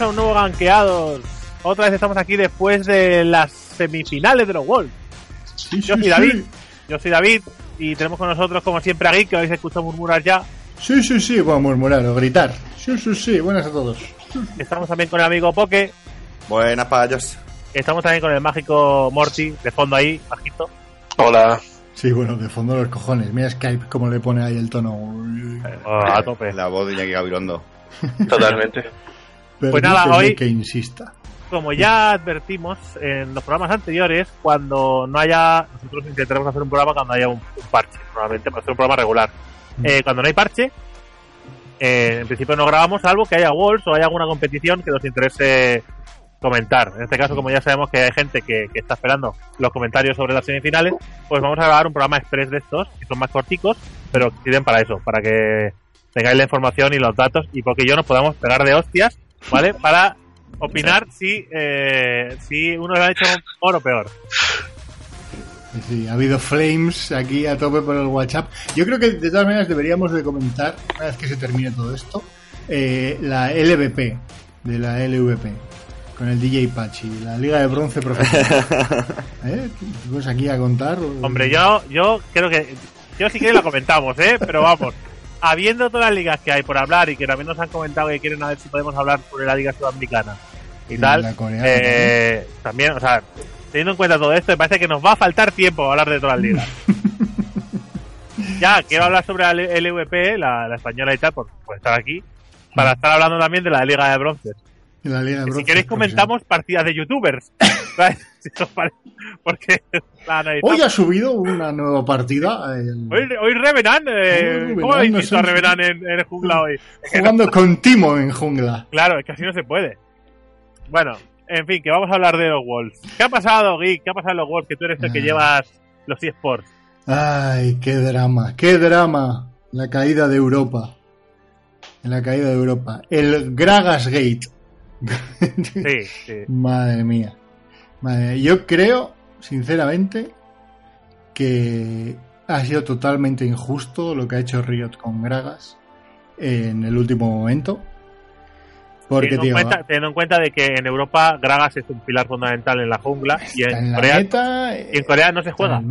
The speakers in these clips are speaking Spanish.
bienvenidos a un nuevo Ganqueados. Otra vez estamos aquí después de las semifinales de los Worlds. yo soy David, yo soy David y tenemos con nosotros como siempre a Geek, que habéis escuchado murmurar ya. Sí, sí, sí, a murmurar o gritar. Sí, sí, sí, buenas a todos. Estamos también con el amigo Poke. Buenas payas. Estamos también con el mágico Morty, de fondo ahí, bajito. Hola. Sí, bueno, de fondo los cojones. Mira Skype cómo le pone ahí el tono. Oh, a tope. La voz de Iñaki Gabilondo. Totalmente. pues nada, hoy que insista. Como ya advertimos en los programas anteriores, cuando no haya, nosotros intentaremos hacer un programa cuando haya un, parche, normalmente para hacer un programa regular. Mm. Eh, cuando no hay parche, eh, en principio no grabamos, salvo que haya Walls o haya alguna competición que nos interese comentar. En este caso, como ya sabemos que hay gente que, está esperando los comentarios sobre las semifinales, pues vamos a grabar un programa express de estos, que son más corticos, pero sirven para eso, para que tengáis la información y los datos y porque yo nos podamos pegar de hostias, ¿vale? Para opinar si, eh, si uno lo ha hecho mejor o peor. Sí, ha habido flames aquí a tope por el WhatsApp. Yo creo que de todas maneras deberíamos de comentar, una vez que se termine todo esto, eh, la LVP de la LVP con el DJ Pachi, la Liga de Bronce Profesional. ¿Eh? ¿Vas aquí a contar? Hombre, yo, yo creo que. Yo sí que la comentamos, ¿eh? Pero vamos, habiendo todas las ligas que hay por hablar y que también nos han comentado que quieren a ver si podemos hablar sobre la Liga Sudamericana y tal, eh, también, o sea, teniendo en cuenta todo esto, me parece que nos va a faltar tiempo a hablar de todas las ligas. ya, quiero hablar sobre la LVP, la, española y tal, por, estar aquí, para estar hablando también de la Liga de Bronces. Si quereis comentamos partidas de youtubers. Porque hoy ha subido una nueva partida. Hoy, hoy Revenant, eh, ¿cómo habéis visto a Revenant en, jungla hoy? Jugando con Timo en jungla. Claro, es que así no se puede. Bueno, en fin, que vamos a hablar de los Wolves. ¿Qué ha pasado, Geek? ¿Qué ha pasado en los Wolves? Que tú eres el que ah. llevas los eSports. Ay, qué drama, qué drama. La caída de Europa. En la caída de Europa. El Gragas Gate. Sí, sí. Madre mía. Yo creo, sinceramente, que ha sido totalmente injusto lo que ha hecho Riot con Gragas en el último momento. Porque, teniendo, en cuenta, teniendo en cuenta de que en Europa Gragas es un pilar fundamental en la jungla y en, Corea, y en Corea no se juega.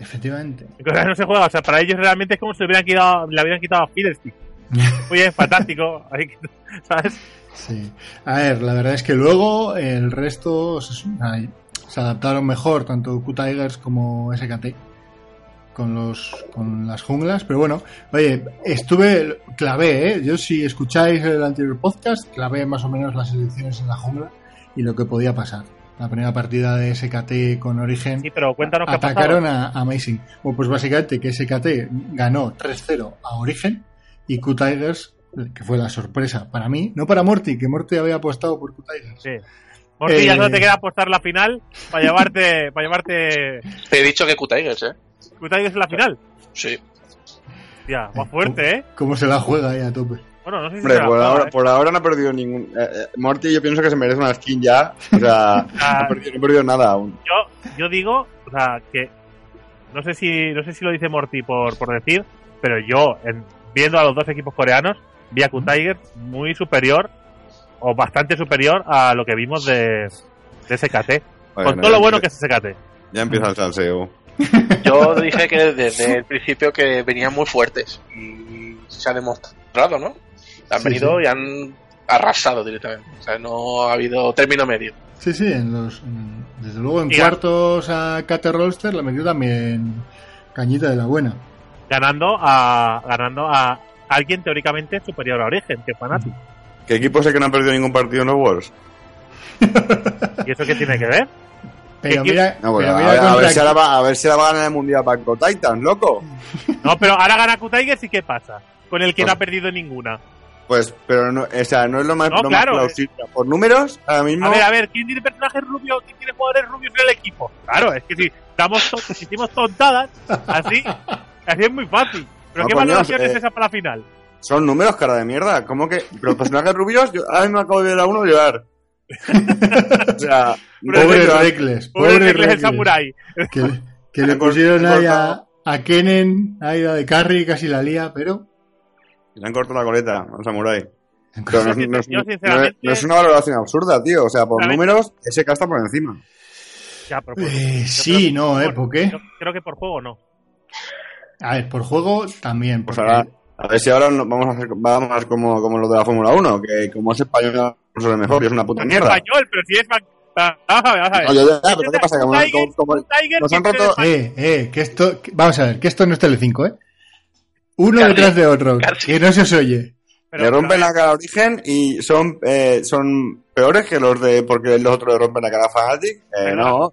Efectivamente. En Corea no se juega, o sea, para ellos realmente es como si le hubieran quitado, le hubieran quitado a Fiddlestick. Muy bien, fantástico. ¿Sabes? Sí. A ver, la verdad es que luego el resto se, adaptaron mejor, tanto Q-Tigers como SKT, con, los, con las junglas. Pero bueno, oye, estuve, clavé, ¿eh? Yo si escucháis el anterior podcast, clavé más o menos las elecciones en la jungla y lo que podía pasar. La primera partida de SKT con Origen. Sí, pero cuéntanos Atacaron a, Amazing. Bueno, pues básicamente que SKT ganó 3-0 a Origen y Q-Tigers que fue la sorpresa para mí, no para Morty, que Morty había apostado por Q-Tigers. Sí. Morty ya no te eh, queda apostar la final para llevarte. para llevarte... Te he dicho que Q-Tigers, ¿eh? ¿Q-Tigers es la final? Sí. Ya, más fuerte, ¿eh? ¿Cómo se la juega ahí a tope? Bueno, no sé si Hombre, por, ahora, ¿eh? por ahora no ha perdido ningún. Eh, Morty, yo pienso que se merece una skin ya. O sea, no, ha perdido, nada aún. Yo, yo digo, o sea, que. No sé si, no sé si lo dice Morty por, por decir, pero yo, en, viendo a los dos equipos coreanos, a Tiger muy superior o bastante superior a lo que vimos de, de SKT. con todo lo bueno que es SKT. Ya empieza el salseo. Yo dije que desde el principio que venían muy fuertes y se ha demostrado, ¿no? Han venido y han arrasado directamente. O sea, no ha habido término medio. Sí, sí, en los, desde luego en cuartos a Kate Rolster la metió también Cañita de la Buena. Ganando a ganando a alguien teóricamente superior a Origen, que es Fnatic. ¿Qué equipo es el que no ha perdido ningún partido en los Worlds? ¿Y eso qué tiene que ver? Pero mira, a, ver si ahora va, a ver si ahora va a ganar el Mundial Banco Titans, loco. No, pero ahora gana Q-Tigers y ¿qué pasa? Con el que no ha perdido ninguna. Pues, pero no, o sea, no es lo más, no, plausible. Por números, ahora mismo. A ver, a ver, ¿quién tiene personajes rubios? ¿Quién tiene jugadores rubios en el equipo? Claro, es que si estamos si hicimos tontadas, así, así es muy fácil. ¿Pero qué valoración es eh, esa para la final? Son números, cara de mierda. ¿Cómo que? Pero personajes rubios, yo ahora mismo acabo de ver a uno llorar. o sea, pobre Reckless. Pobre Reckless el samurai. Que, que le pusieron ahí a, a Kenen, ahí de carry, casi la lía, pero. Le han cortado la coleta al samurai. Pero no, es- no es- Yo, no es- sinceramente- no es una valoración absurda, tío. O sea, por números, ese está por encima. Ya, pero por- Eh, sí, no, ¿eh? por- ¿Por qué? Yo creo que por juego no. A ver, por juego también. Pues porque- ahora, a ver si ahora no- vamos a hacer vamos a hacer como, como los de la Fórmula 1, que como es español no es mejor y es una puta mierda. Español, pero si es. va- va- Vamos a ver, vamos a ver. Oye, ya, pero ¿qué pasa? Como- como- como- nos han roto-. Eh, eh, que esto. que- vamos a ver, que esto no es Telecinco, ¿eh? Uno detrás de otro, casi. que no se os oye. Pero- le rompen pero- la cara a Origen y son, eh, son peores que los de. porque los otros le rompen la cara a Fanatic. Eh, Perdona. no.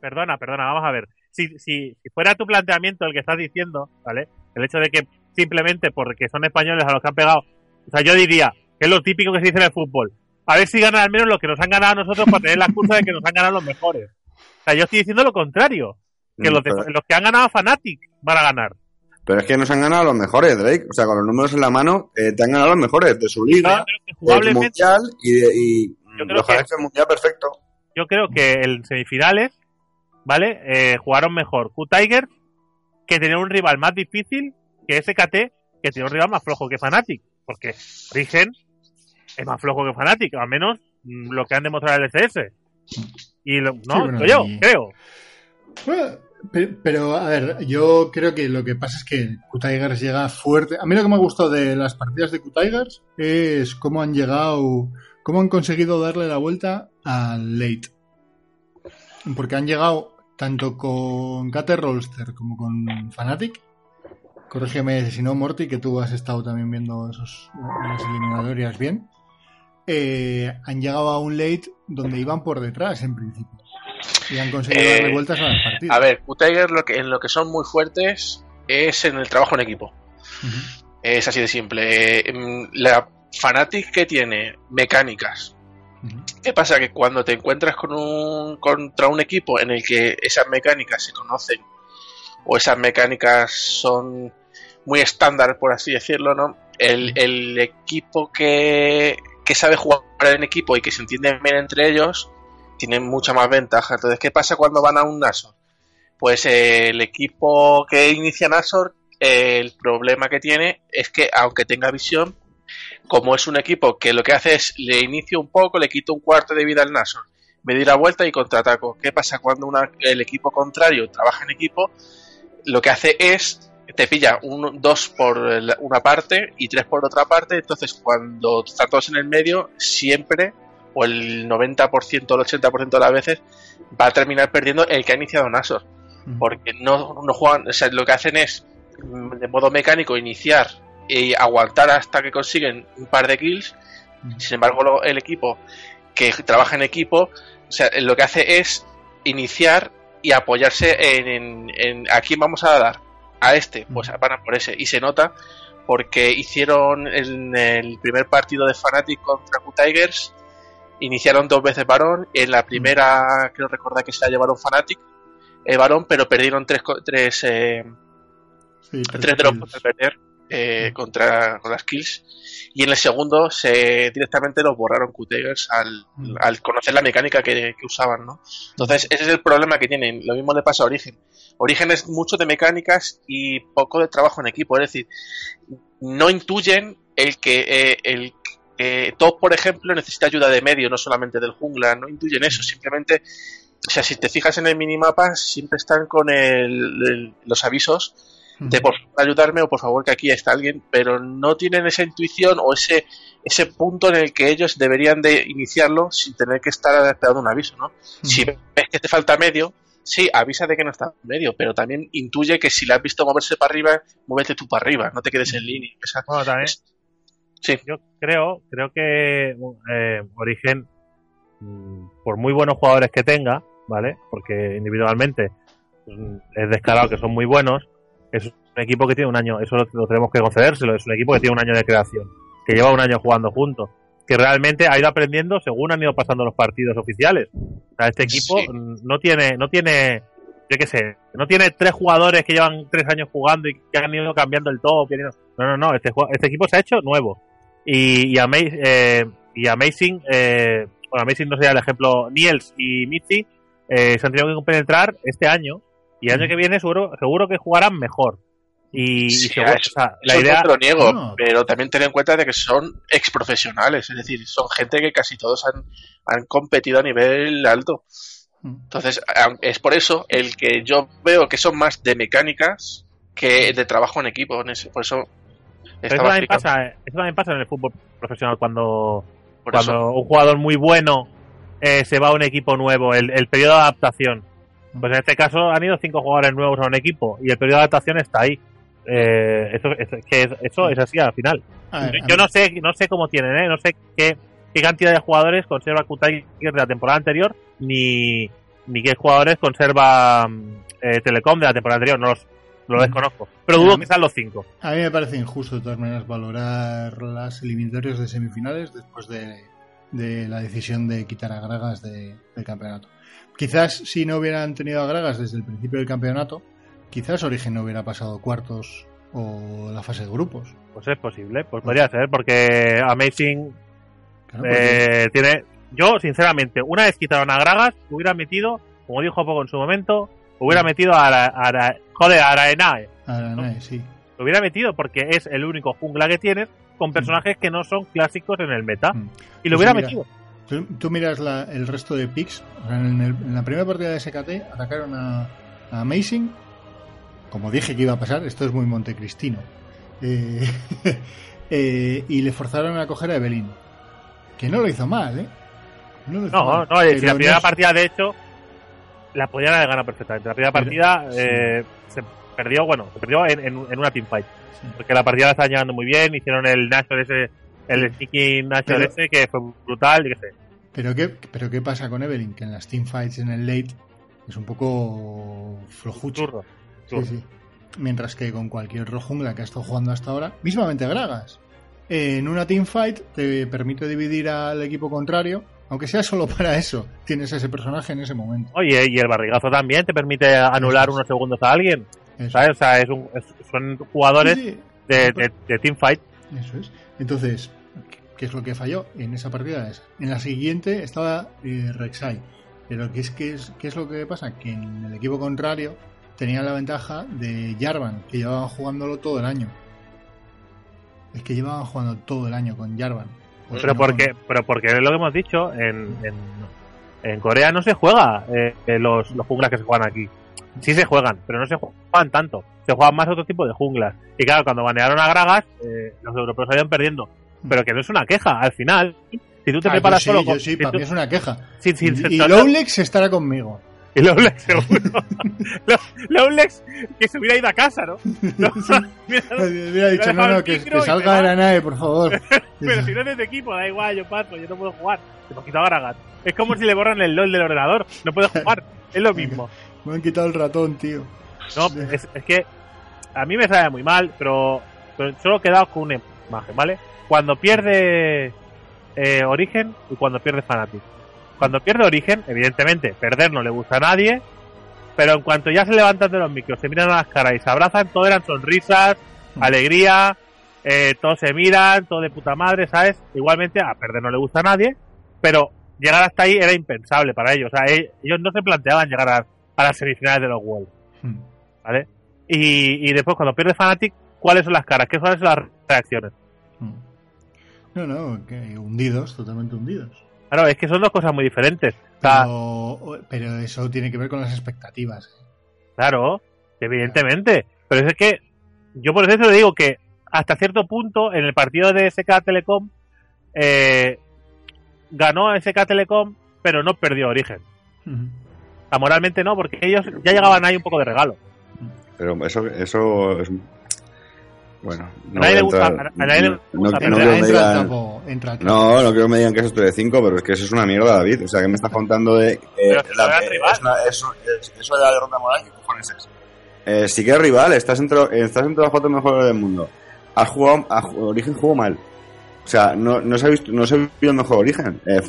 Perdona, perdona, vamos a ver. Si, si, si fuera tu planteamiento el que estás diciendo, ¿vale? El hecho de que simplemente porque son españoles a los que han pegado. O sea, yo diría que es lo típico que se dice en el fútbol. A ver si ganan al menos lo que nos han ganado a nosotros para tener la excusa de que nos han ganado los mejores. O sea, yo estoy diciendo lo contrario. Que Mm, los, de- pero, los que han ganado a Fanatic van a ganar. pero es que nos han ganado los mejores, Drake. O sea, con los números en la mano, eh, te han ganado los mejores de su liga, del mundial y, de, y Yo creo los que- mundial perfecto. yo creo que en semifinales, ¿vale? Eh, jugaron mejor Q-Tiger que tener un rival más difícil que SKT, que tiene un rival más flojo que Fnatic. Porque Origen es más flojo que Fnatic, al menos mm, lo que han demostrado el SS. Y lo, no, bueno, yo, y- creo. Bueno, pero, a ver, yo creo que lo que pasa es que Q-Tigers llega fuerte. A mí lo que me ha gustado de las partidas de Q-Tigers es cómo han llegado, cómo han conseguido darle la vuelta al late. Porque han llegado tanto con Cater Rolster como con Fnatic. Corrígeme si no, Morty, que tú has estado también viendo esos, las eliminatorias bien. Eh, han llegado a un late donde iban por detrás en principio. Y han conseguido Eh, darle vueltas a las partidas. A ver, Q-Tiger lo que, en lo que son muy fuertes es en el trabajo en equipo. Es así de simple. Eh, La Fanatic que tiene mecánicas. ¿Qué pasa? Que cuando te encuentras con un, contra un equipo en el que esas mecánicas se conocen o esas mecánicas son muy estándar, por así decirlo, ¿no? El, el equipo que, que sabe jugar en equipo y que se entiende bien entre ellos tiene mucha más ventaja. Entonces, ¿qué pasa cuando van a un Nasor? Pues eh, el equipo que inicia Nasor, eh, el problema que tiene es que aunque tenga visión, como es un equipo que lo que hace es le inicio un poco, le quito un cuarto de vida al Nasor, me doy la vuelta y contraataco. ¿Qué pasa cuando una- el equipo contrario trabaja en equipo? Lo que hace es te pilla un, dos por una parte y tres por otra parte, entonces cuando están todos en el medio, siempre, o el 90% o el 80% de las veces, va a terminar perdiendo el que ha iniciado Nasor porque no, no juegan, o sea, lo que hacen es de modo mecánico iniciar y aguantar hasta que consiguen un par de kills. Sin embargo, lo- el equipo que trabaja en equipo, o sea, lo que hace es iniciar y apoyarse en, en- en a quién vamos a dar. A este, pues van a por ese. Y se nota porque hicieron en el primer partido de Fnatic contra Q-Tigers, iniciaron dos veces varón. En la primera, creo recordar que se la llevaron Fnatic, eh, varón, pero perdieron tres, tres, eh, Sí, tres de los puntos de perder eh, contra con las kills. Y en el segundo se directamente los borraron Q-Tigers al, Mm. al conocer la mecánica que, que usaban, ¿no? Entonces, ese es el problema que tienen. Lo mismo le pasa a Origen. Origen es mucho de mecánicas y poco de trabajo en equipo. Es decir, no intuyen el que eh, el que Top, por ejemplo, necesita ayuda de medio, no solamente del jungla. No intuyen eso. Simplemente, o sea, si te fijas en el minimapa, siempre están con el- el- los avisos de por favor ayudarme o por favor que aquí está alguien, pero no tienen esa intuición o ese ese punto en el que ellos deberían de iniciarlo sin tener que estar esperando un aviso, ¿no? Si ves que te falta medio, sí, avisa de que no está medio, pero también intuye que si le has visto moverse para arriba, muévete tú para arriba, no te quedes en línea. Esa- Bueno, también, es- sí, yo creo, creo que eh, Origen, mm, por muy buenos jugadores que tenga, ¿vale? Porque individualmente mm, es descarado que son muy buenos, es un equipo que tiene un año, eso lo, tenemos que concedérselo, es un equipo que tiene un año de creación, que lleva un año jugando juntos, que realmente ha ido aprendiendo según han ido pasando los partidos oficiales. O sea, este equipo Sí. no tiene, no tiene, yo qué sé, no tiene tres jugadores que llevan tres años jugando y que han ido cambiando el top. ido- No, no, no, este, este equipo se ha hecho nuevo. Y, y, Ama- eh, y Amazing, eh, bueno, Amazing no sería el ejemplo, Niels y Mitzi eh, se han tenido que penetrar este año y el año que viene seguro, seguro que jugarán mejor. Y, y Sí, seguro- eso- o sea, la Eso no idea. te lo niego, No. pero también ten en cuenta de que son ex profesionales, es decir, son gente que casi todos han, han competido a nivel alto. Mm. Entonces, es por eso el que yo veo que son más de mecánicas que de trabajo en equipo. En ese, por eso Pero eso también, pasa, eso también pasa en el fútbol profesional cuando, Por cuando eso. un jugador muy bueno eh, se va a un equipo nuevo, el, el periodo de adaptación. Pues en este caso han ido cinco jugadores nuevos a un equipo y el periodo de adaptación está ahí. Eh, eso, eso, que es, eso es así al final. Ver, Yo no sé, no sé cómo tienen, ¿eh? no sé qué, qué cantidad de jugadores conserva Kutai de la temporada anterior, ni, ni qué jugadores conserva mm, eh, Telecom de la temporada anterior, no, los, lo Mm. desconozco. Pero dudo que sean los cinco. A mí me parece injusto de todas maneras valorar las eliminatorias de semifinales después de, de la decisión de quitar a Gragas de- del campeonato. Quizás si no hubieran tenido a Gragas desde el principio del campeonato, quizás Origen no hubiera pasado cuartos o la fase de grupos. Pues es posible, pues podría ser, porque Amazing Claro, porque- eh, tiene. Yo, sinceramente, una vez quitaron a Gragas, hubiera metido, como dijo Poco en su momento, hubiera metido a, Ara- Ara- joder, a Araenae. Aranae, sí. Lo hubiera metido porque es el único jungla que tienes con personajes que no son clásicos en el meta. Mm. Y lo Pues hubiera mira, metido. Tú, tú miras la- el resto de picks. en, el- en la primera partida de SKT atacaron a, a Amazing. Como dije que iba a pasar, esto es muy montecristino. Eh, eh, y le forzaron a coger a Evelyn. Que no lo hizo mal, ¿eh? No, lo hizo No, mal. no, si Pero la primera no partida, de hecho, la podían haber ganado perfectamente. La primera Pero- partida sí. eh, se perdió, bueno, se perdió en, en- en una teamfight. sí. Porque la partida la estaban llevando muy bien, hicieron el National ese, el Sneaking National ese, que fue brutal, y qué sé. Pero qué, pero qué pasa con Evelyn, que en las teamfights en el late es un poco flojucho. Churro. Sí, sí. Mientras que con cualquier otro jungla que ha estado jugando hasta ahora, mismamente Gragas, en una teamfight te permite dividir al equipo contrario, aunque sea solo para eso, tienes ese personaje en ese momento. Oye, y el barrigazo también te permite anular Eso unos segundos a alguien, Eso. ¿sabes? O sea, es un, es- son jugadores Sí, sí, de, de, de teamfight. Eso es. Entonces, ¿qué es lo que falló en esa partida? esa? En la siguiente estaba eh, Rek'Sai. Pero ¿qué es, qué, es, ¿qué es lo que pasa? Que en el equipo contrario tenían la ventaja de Jarvan, que llevaban jugándolo todo el año. Es que llevaban jugando todo el año con Jarvan. Pues Pero no porque, pero porque es lo que hemos dicho, en, en, en Corea no se juega eh, eh, los, los junglas que se juegan aquí. Sí se juegan, pero no se juegan tanto. Se juegan más otro tipo de junglas. Y claro, cuando banearon a Gragas, eh, los europeos salieron perdiendo. Pero que no es una queja, al final. Si tú te Ah, preparas yo sí, solo yo con- sí, si para tú- mí es una queja. y y Lowlex estará conmigo. y Lowlex, seguro. Lo- Lowlex, que se hubiera ido a casa, ¿no? No, Hubiera dicho, no, no, que, salga te de la nave, por favor. Pero si no eres de equipo, da igual, yo paso, yo no puedo jugar. Me ha quitado a Gragas. Es como si le borran el LOL del ordenador. No puedo jugar. Es lo mismo. Me han quitado el ratón, tío. No, es, es que a mí me sabe muy mal, pero, pero solo he quedado con una imagen, ¿vale? Cuando pierde eh, Origen y cuando pierde Fnatic. Cuando pierde Origen, evidentemente, perder no le gusta a nadie, pero en cuanto ya se levantan de los micros, se miran a las caras y se abrazan, todo eran sonrisas, Mm. alegría, eh, todos se miran, todo de puta madre, ¿sabes? Igualmente, a perder no le gusta a nadie, pero llegar hasta ahí era impensable para ellos. O sea, e- ellos no se planteaban llegar a, a las semifinales de los World. Hmm. ¿vale? Y, y después cuando pierde Fnatic, ¿cuáles son las caras? ¿Qué son las reacciones? No, no, que hundidos, totalmente hundidos. Claro, es que son dos cosas muy diferentes. O sea, Pero, pero eso tiene que ver con las expectativas. claro, evidentemente. Pero es que yo por eso te digo que hasta cierto punto en el partido de SK Telecom eh, ganó SK Telecom, pero no perdió Origen. O sea, moralmente no, porque ellos ya llegaban ahí un poco de regalo. Pero eso, eso es. Bueno, no A nadie le gusta- no- no- quiero que me digan- que es esto de 5, pero es que eso es una mierda, David. O sea, que me estás contando de. si la- eh, rival. es una- eso, es- eso de la derrota moral, ¿qué cojones es? Eh, sí que es rival, estás entre, estás entre los cuatro mejores del mundo. Has jugado, Origen jugó mal. O sea, no, no se ha visto, no se vio el mejor Origen. Eh,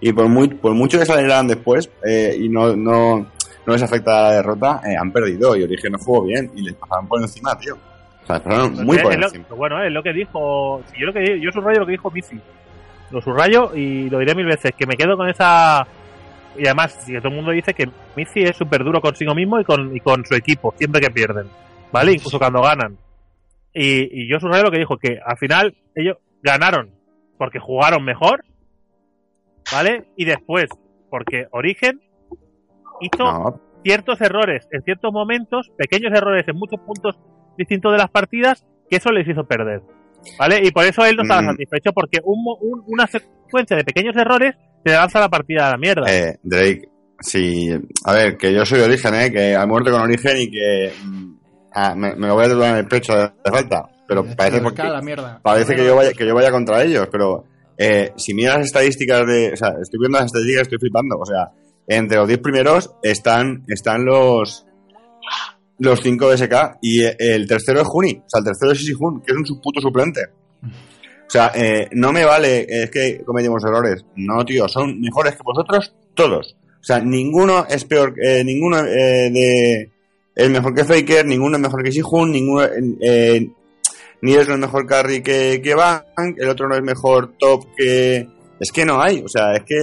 y por, muy, por mucho que salieran después eh, y no, no, no les afecta la derrota, eh, han perdido y Origen no jugó bien y les pasaron por encima, tío. Muy Es- por es lo- encima. bueno, es lo que dijo. yo lo que yo subrayo lo que dijo Miffy. Lo subrayo y lo diré mil veces. Que me quedo con esa. Y además, si todo el mundo dice que Miffy es súper duro consigo mismo y con, y con su equipo, siempre que pierden. ¿Vale? Incluso cuando ganan. Y, y yo subrayo lo que dijo, que al final ellos ganaron porque jugaron mejor, ¿vale? Y después, porque Origen hizo No, ciertos errores en ciertos momentos, pequeños errores en muchos puntos distintos de las partidas, que eso les hizo perder. ¿Vale? Y por eso él no estaba Mm. satisfecho, porque un mo- un- una secuencia de pequeños errores te lanza la partida a la mierda. eh, Drake, sí. A ver, que yo soy de origen, ¿eh? Que hay muerte con origen y que. mm, ah, me, me lo voy a tatuar en el pecho de, de falta. Pero Es parece que porque, la mierda. parece que yo vaya que yo vaya contra ellos, pero eh, si miras las estadísticas de, o sea, estoy viendo las estadísticas, estoy flipando, o sea, entre los 10 primeros están están los los 5 de SK y el tercero es Juni, o sea, el tercero es Isi Jun, que es un puto suplente. O sea, eh, no me vale, es que cometimos errores. No, tío, son mejores que vosotros todos. O sea, ninguno es peor, eh, ninguno eh, de es mejor que Faker, ninguno es mejor que Sihun, ninguno eh, ni es mejor carry que, que Bank, el otro no es mejor top que... Es que no hay, o sea, es que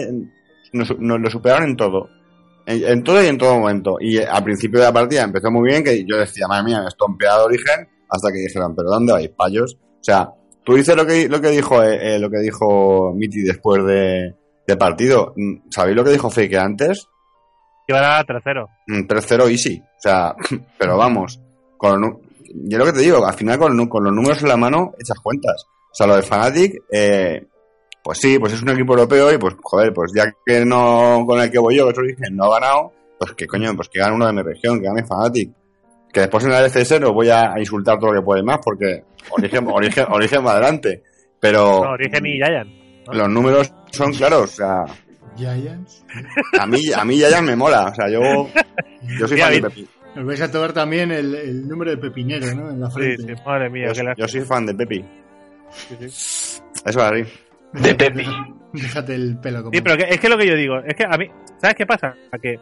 nos, nos lo superaron en todo. En, en todo y en todo momento. Y eh, al principio de la partida empezó muy bien, que yo decía, madre mía, me he estompeado origen, hasta que dijeron, pero ¿dónde vais, payos? O sea, tú dices lo que, lo que dijo eh, eh, lo que dijo Miti después de, de partido. Mm, ¿Sabéis lo que dijo Fake antes? Que iban a tercero. Mm, 3-0 easy. O sea, pero vamos. Con yo lo que te digo, al final con, con los números en la mano echas cuentas. O sea, lo de Fnatic, eh, pues sí, pues es un equipo europeo y pues, joder, pues ya que no con el que voy yo, que es Origen, no ha ganado, pues que coño, pues que gane uno de mi región, que gane Fnatic. Que después en la LCS no voy a insultar todo lo que puede más porque Origen, Origen, Origen va adelante. Pero No, Origen y Giant. los números son claros, o sea, Giants. a mí, a mí ya me mola, o sea, yo, yo soy fan de Pepi. Os vais a tomar también el, el número de pepinero, ¿no? En la Sí, frente. sí, madre mía. Yo, que la- yo soy fan de Pepi. sí, sí. Eso es así. De Pepi. Déjate el pelo como. Sí, pero que- es que lo que yo digo, es que a mí, ¿sabes qué pasa? A que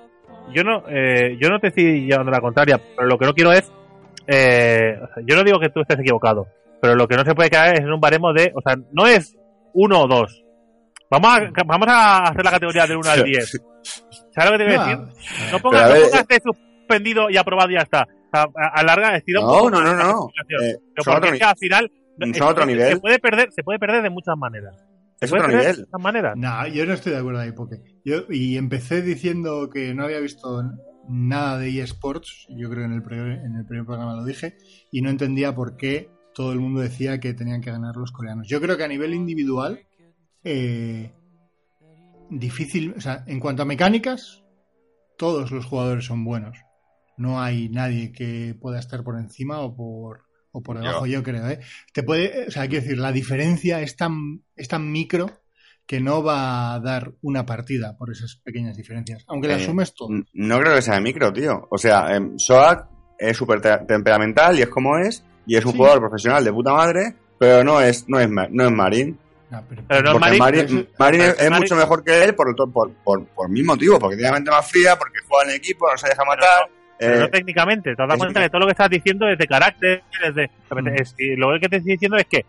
yo no, eh, yo no te estoy llevando la contraria, pero lo que no quiero es, eh, o sea, yo no digo que tú estés equivocado, pero lo que no se puede caer es en un baremo de, o sea, no es uno o dos. Vamos a, vamos a hacer la categoría del 1 al 10. ¿Sabes lo que te voy a decir? No, pongas, no pongas este suspendido y aprobado y ya está. O sea, a- alarga, estira un No, poco no, no, no. Eh, Pero porque es que al final es- otro se- nivel. Se puede perder, se puede perder de muchas maneras. Es otro de maneras. No, yo no estoy de acuerdo ahí, porque yo y empecé diciendo que no había visto nada de eSports, yo creo que en el, primer, en el primer programa lo dije, y no entendía por qué todo el mundo decía que tenían que ganar los coreanos. Yo creo que a nivel individual, eh, difícil, o sea, en cuanto a mecánicas, todos los jugadores son buenos. No hay nadie que pueda estar por encima o por, o por debajo, yo, creo, ¿eh? Te puede, o sea, quiero decir, la diferencia es tan, es tan micro que no va a dar una partida por esas pequeñas diferencias. Aunque le Eh, asumes todo. No creo que sea de micro, tío. O sea, em, Soak es súper te- temperamental y es como es, y es un Sí. jugador profesional de puta madre, pero no es, no es, no es Marín. No, pero- Pero no es porque Marín, Marín, eso- Marín es, es mucho mejor que él por, por, por, por mil motivos, porque tiene la mente más fría, porque juega en equipo, no se deja matar. Pero eh, no técnicamente, te das cuenta que- que todo lo que estás diciendo es de carácter, es de, Mm. es- y lo que te estoy diciendo es que,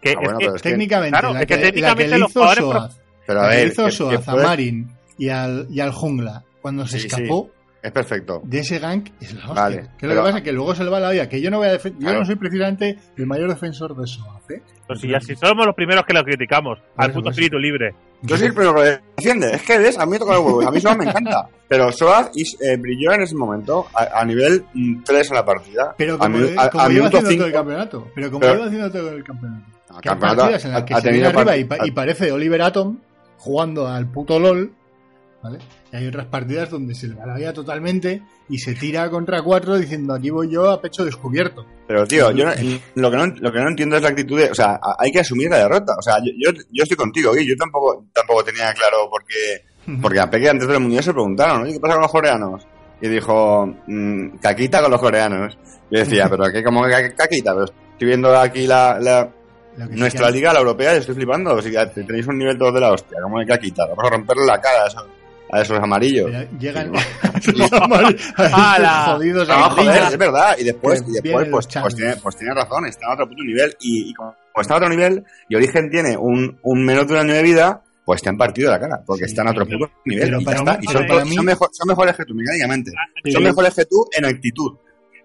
que, ah, es bueno, que- pero es que, técnicamente, claro, la, es que la los jugadores Soaz, pero a ver, hizo que- Soaz que a Marin y al, y al jungla cuando se Sí, sí. escapó es perfecto. de ese gank es la hostia. Vale, que lo que pasa es que luego se le va la vida, que yo no voy a yo Claro. no soy precisamente el mayor defensor de Soaz, ¿eh? pues si ya si somos los primeros que lo criticamos, al Eso, puto eso. espíritu libre. Yo soy el primero que lo defiende. Es que ves, a mí me toca los huevos. A mí Soaz me encanta. Pero Soaz is- eh, brilló en ese momento a, a nivel 3 en la partida. Pero a, como, mi- a- como a iba haciendo todo el 5. campeonato. Pero como Pero- iba haciendo todo el campeonato. No, Que hay campeonato partidas en las que ha se viene arriba y parece Oliver Atom jugando al puto LOL, ¿vale? Y hay otras partidas donde se le va la vida totalmente y se tira contra cuatro diciendo aquí voy yo a pecho descubierto. Pero, tío, yo no- lo, que no, lo que no entiendo es la actitud de... O sea, hay que asumir la derrota. O sea, yo, yo, estoy contigo, Gui. Yo tampoco, tampoco tenía claro por qué... Porque a Peque antes del mundial se preguntaron. ¿qué pasa con los coreanos? Y dijo, mm, caquita con los coreanos. Yo decía, pero ¿qué, ¿cómo que ca- caquita? Pero estoy viendo aquí la, nuestra liga, la europea, y estoy flipando. O sea, tenéis un nivel todos de la hostia. ¿Cómo que caquita? Vamos a romperle la cara a esos, a esos amarillos. Llegan jodidos No, amarillos. joder, es verdad. Y después, y después pues, los pues, tiene, pues tiene razón, está a otro puto nivel. Y, y como está a otro nivel, y Origen tiene un, un menos de un año de vida, pues te han partido la cara, porque Sí, están a otro puto nivel. pero y ya para está. mí- Y son, para to- mí- son mejor- son mejores que tú, mecánicamente. Pero- Son mejores que tú en actitud.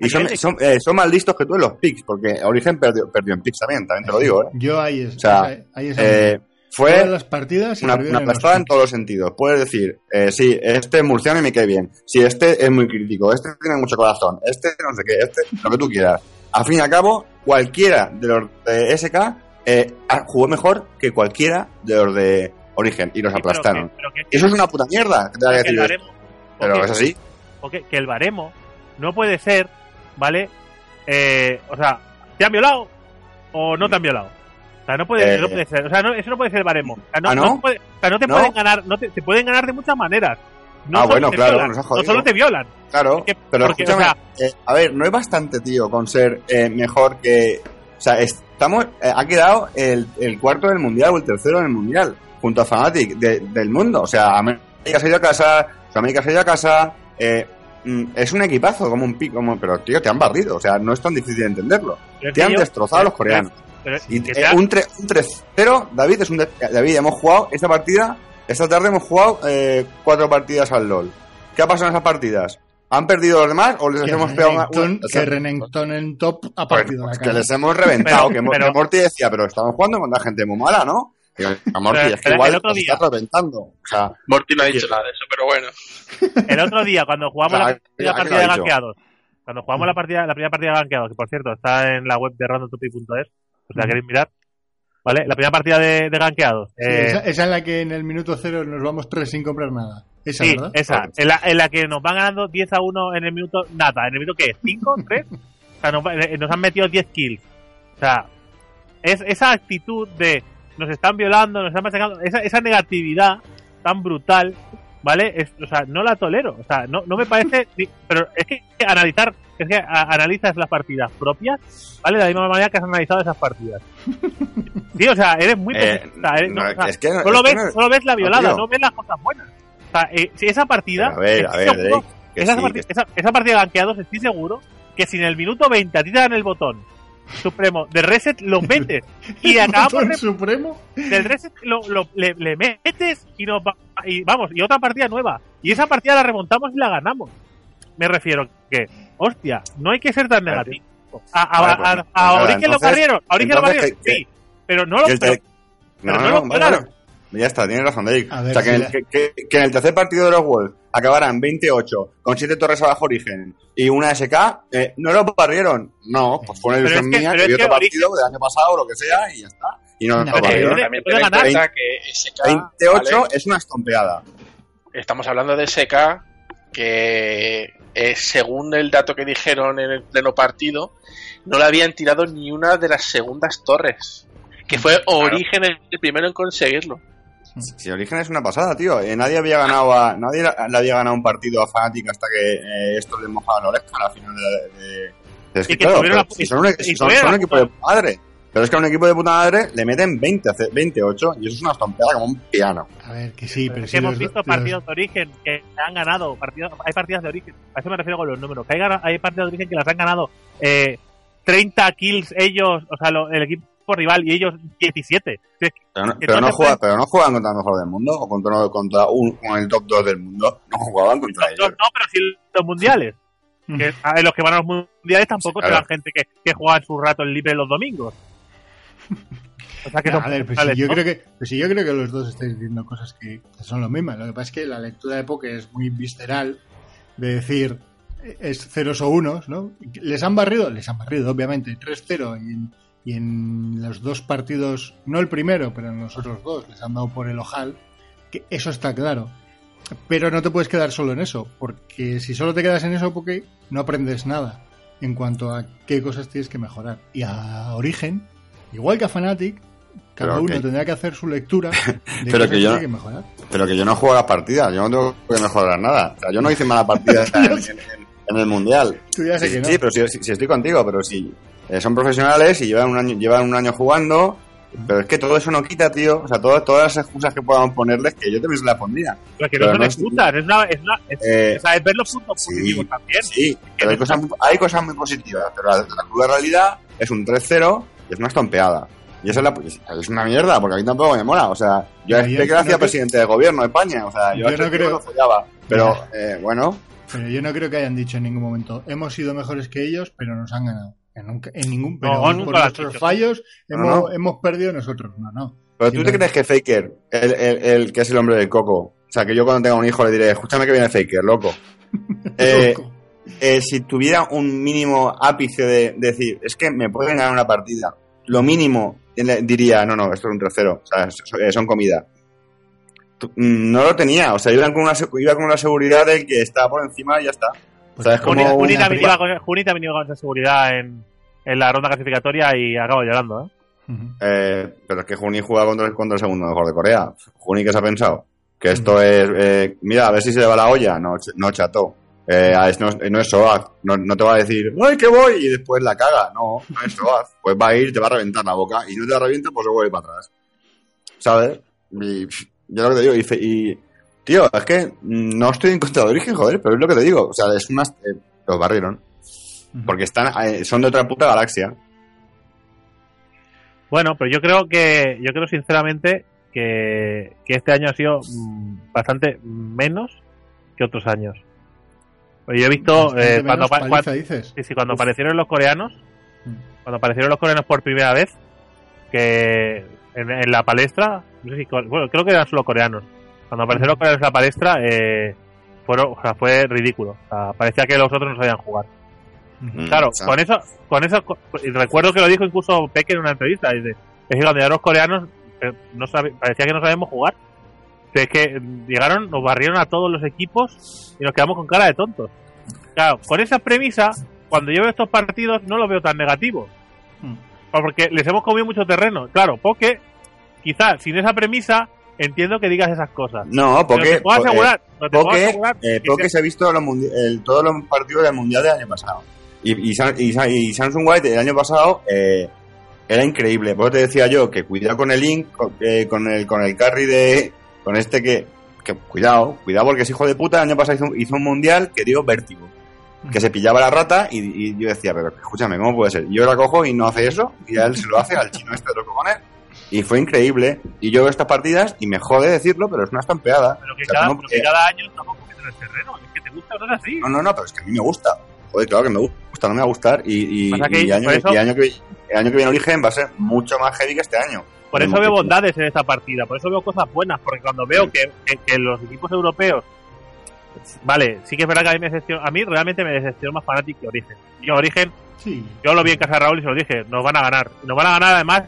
Y son, son, eh, son más listos que tú en los picks, porque Origen perdió, perdió en picks también, también te lo digo, ¿eh? Yo ahí es. O sea, ahí es Eh, Todas fue las partidas se una, una aplastada en todos los sentidos. Puedes decir, eh, sí, este es murciano y me cae bien. Sí, este es muy crítico. Este tiene mucho corazón. Este no sé qué. Este, lo que tú quieras. Al fin y al cabo, cualquiera de los de SK eh, jugó mejor que cualquiera de los de Origen y los Sí, pero aplastaron. que- pero que- eso es una puta mierda. que te voy a que el decir baremo, Pero es así. que el baremo no puede ser, ¿vale? Eh, o sea, ¿te han violado o no te han violado? Sea, no puede, Eh, no puede ser. O sea, no, eso no puede ser el baremo. O sea, no, ¿Ah, no? no puede- o sea, no te pueden ganar, no te, te pueden ganar de muchas maneras. No Ah, bueno, claro, violan, nos ha no solo te violan. Claro, Es que- pero porque, escúchame, o sea- eh, a ver, no es bastante, tío, con ser eh, mejor que... O sea, estamos, ha quedado el, el cuarto del Mundial o el tercero del Mundial, junto a Fnatic de- del mundo. O sea, América se ha ido a casa, América se ha ido a casa, eh, mm, es un equipazo, como un pico, como, pero tío, te han barrido, o sea, no es tan difícil de entenderlo. Pero Te han yo- destrozado a los coreanos. Pero- Y que eh, sea- un, tre- un 3-0, David, es un David, hemos jugado esta partida, esta tarde hemos jugado eh, cuatro partidas al LOL. ¿Qué ha pasado en esas partidas? ¿Han perdido los demás o les Que hemos pegado una, una- que Renekton en top ha partido pues la que les hemos reventado, Pero- que, Mo- pero- que Morty decía, pero estamos jugando contra gente muy mala, ¿no? A Morty, Pero- es que igual el otro nos día- está reventando. O sea, Morty no ha dicho nada de eso, pero bueno. El otro día, cuando jugamos la primera aquí partida de gankeados, cuando jugamos la partida, la primera partida de gankeados, que por cierto está en la web de randomtopic.es, pues la queréis mirar, ¿vale? La primera partida de, de gankeados. Sí, eh, esa, esa en la que en el minuto cero nos vamos tres sin comprar nada. Esa, sí, ¿verdad? esa, en la, en la que nos van ganando 10 a 1 en el minuto, nada, ¿en el minuto qué? ¿5? ¿3? O sea, nos, eh, nos han metido 10 kills. O sea, es esa actitud de nos están violando, nos están machacando, esa, esa negatividad tan brutal, ¿vale? Es- o sea, no la tolero. O sea, no, no me parece. ni- pero es que analizar, es que a- analizas las partidas propias, ¿vale? De la misma manera que has analizado esas partidas. Sí, o sea, eres muy. Eh, pesimista, eres- no, no, o sea, es que no- solo, es ves, solo ves la violada, no ves las cosas buenas. O sea, eh, si esa partida. Pero a ver, a ver, seguro- Drake, que esa, sí, partida, que- esa, esa partida de gankeados, estoy seguro que si en el minuto 20 a ti te dan el botón supremo de reset, lo metes y acabamos ¿Botón de- supremo? del reset, lo, lo- le, le metes y, nos va- y vamos, y otra partida nueva. Y esa partida la remontamos y la ganamos. Me refiero que, hostia, no hay que ser tan negativo. A, a, Vale, pues, a- pues a nada, Origen lo barrieron, a Origen lo barrieron, sí, pero no lo pero- No, no no, lo. Ya está, tienes razón, ver o sea, que, si en la- el, que, que- que en el tercer partido de los Wolves acabaran 28 con 7 torres abajo Origen y una SK, eh, ¿no lo barrieron? No, pues fue una ilusión mía que vi otro que partido del año pasado o lo que sea y ya está. Y no, No, lo pero barrieron. puede- También puede ten en ganar. cuenta que SK, 28 ¿vale? es una estompeada. estamos hablando de SK, que eh, según el dato que dijeron en el pleno partido, no le habían tirado ni una de las segundas torres. Que fue Origen el el primero en conseguirlo. Si Origen es una pasada, tío. Eh, nadie había ganado a, nadie le había ganado un partido a Fnatic hasta que eh, esto les mojaba la oreja a la final de la- de, de- es que, Y que claro, tuvieron pero la- si son un, y si son- tuvieron son un la equipo de puta madre. Pero es que a un equipo de puta madre le meten 20, hace- 28 y eso es una estompeada como un piano. A ver, que sí, pero Es sí hemos los- visto los- partidos de origen que han ganado, partidos, hay partidas de origen, a eso me refiero con los números, que hay, hay partidas de origen que las han ganado eh, 30 kills ellos, o sea, lo- el equipo rival y ellos 17. Si es que- Pero no, Entonces, pero no, juega- pero no juegan contra el mejor del mundo o contra, contra un, con el top 2 del mundo. No jugaban contra ellos. no, pero si los mundiales, que a- en los que van a los mundiales tampoco Sí, se claro. van gente que, que juega su rato en libre los domingos. O sea que son a ver, pues sí, yo ¿no? creo que, pues sí, yo creo que los dos estáis diciendo cosas que, son lo mismas. Lo que pasa es que la lectura de Poké es muy visceral de decir es ceros o unos, ¿no? ¿Les han barrido? Les han barrido, obviamente. 3-0 y en, y en los dos partidos, no el primero, pero en los otros dos, les han dado por el ojal. Que eso está claro. Pero no te puedes quedar solo en eso, porque si solo te quedas en eso, Poké, no aprendes nada en cuanto a qué cosas tienes que mejorar. Y a Origen, igual que a Fnatic, cada Pero uno que- tendrá que hacer su lectura de Pero cosas que yo- tiene que mejorar. Pero que yo no juego las partidas, yo no tengo que mejorar nada. O sea, yo no hice mala partida en, en- en- en el mundial. Tú ya sé Sí, que no. sí, pero si, si- si estoy contigo, pero si eh, son profesionales y llevan un año, llevan un año jugando, pero es que todo eso no quita, tío. O sea, todo- todas las excusas que podamos ponerles, que yo también se las pondría. Pero que pero no son no es- excusas, es una, es una, es, Eh, o sea, es ver los puntos sí, positivos también. Sí, pero hay cosas, muy- hay cosas muy positivas, pero la, la cruda realidad es un 3-0 y es una estompeada. Y eso es, la, es una mierda, porque a mí tampoco me mola. O sea, yo yo este gracias no presidente del gobierno de España. O sea, yo, este no tío creo- lo follaba. Pero, eh, bueno, Pero yo no creo que hayan dicho en ningún momento, hemos sido mejores que ellos, pero nos han ganado. En, nunca- en ningún pero No, por nuestros fallos hemos, no. hemos perdido nosotros. No, no. Pero tú te crees que Faker, el, el, el que es el hombre del coco, o sea, que yo cuando tenga un hijo le diré, escúchame que viene Faker, loco. Eh, Loco. eh, si tuviera un mínimo ápice de, de decir, es que me pueden ganar una partida, lo mínimo diría, no, no, esto es un tercero, o sea, eh, son comida. Mm, No lo tenía, o sea, iban con una, iba con la seguridad de que estaba por encima y ya está. O sea, es como Juni, un- Juni también una- iba con, Juni también iba con esa seguridad en, en la ronda clasificatoria y acabo llorando, ¿eh? Eh, pero es que Juni juega contra el, contra el segundo mejor de Corea. Juni, ¿qué se ha pensado? Que esto es, eh, mira, a ver si se le va la olla. No, ch- no chato. Eh, es- no, no es Soaz. No, no te va a decir, ¡ay, que voy! Y después la caga. No, no es Soaz. Pues va a ir, te va a reventar la boca. Y no te la revienta, pues se vuelve para atrás. ¿Sabes? Y yo lo que te digo, y, fe- y, tío, es que no estoy en contra de origen, joder, pero es lo que te digo. O sea, es unas, eh, los barrieron. Porque están, eh, son de otra puta galaxia. Bueno, pero yo creo que, yo creo sinceramente que, que este año ha sido mm, bastante menos que otros años. Yo he visto eh, cuando, menos pa- paliza, cuan- dices. sí, sí, cuando aparecieron los coreanos, Mm. cuando aparecieron los coreanos por primera vez, que en, en la palestra, no sé si, bueno, creo que eran solo coreanos. Cuando aparecieron los coreanos en la palestra, eh, fueron, o sea, fue ridículo. O sea, parecía que los otros no sabían jugar. Claro, con eso, con eso, y recuerdo que lo dijo incluso Peque en una entrevista, dice, es que cuando los coreanos, eh, no sabe- parecía que no sabíamos jugar. Es que mm, llegaron, nos barrieron a todos los equipos y nos quedamos con cara de tontos. Claro, con esa premisa, cuando yo veo estos partidos, no los veo tan negativos. Mm. Porque les hemos comido mucho terreno. Claro, porque quizás sin esa premisa entiendo que digas esas cosas. No, Pero porque. te puedo po- eh, asegurar, pero te puedo Porque, asegurar eh, que porque se- se ha visto los mundi- el- todos los partidos del Mundial del año pasado. Y, y, Sam- y Sam- y Samsung White el año pasado eh, era increíble. Por eso te decía yo que cuidado con el link, con, eh, con el con el carry de. con este que. que cuidado, cuidado porque es hijo de puta. El año pasado hizo, un- hizo un Mundial que dio vértigo. Que se pillaba la rata y, y yo decía, pero escúchame, ¿cómo puede ser? Yo la cojo y no hace eso, y a él se lo hace al chino este de los cojones. Y fue increíble. Y yo veo estas partidas y me jode decirlo, pero es una estampeada. pero que O sea, cada, ¿cómo- pero que cada año estamos en el terreno. Es que te gusta o no es así. No, no, no, pero es que a mí me gusta. Joder, claro que me gusta, no me va a gustar. Y, y, que y año, eso- y año que, el año que viene Origen va a ser mucho más heavy que este año. Por eso veo bondades en esta partida, por eso veo cosas buenas, porque cuando veo que, que- que los equipos europeos, vale, sí que es verdad que a mí, me decepcionó, a mí realmente me decepcionó más Fnatic que Origen. Yo Origen, Sí. yo lo vi en casa de Raúl y se lo dije, nos van a ganar. Nos van a ganar además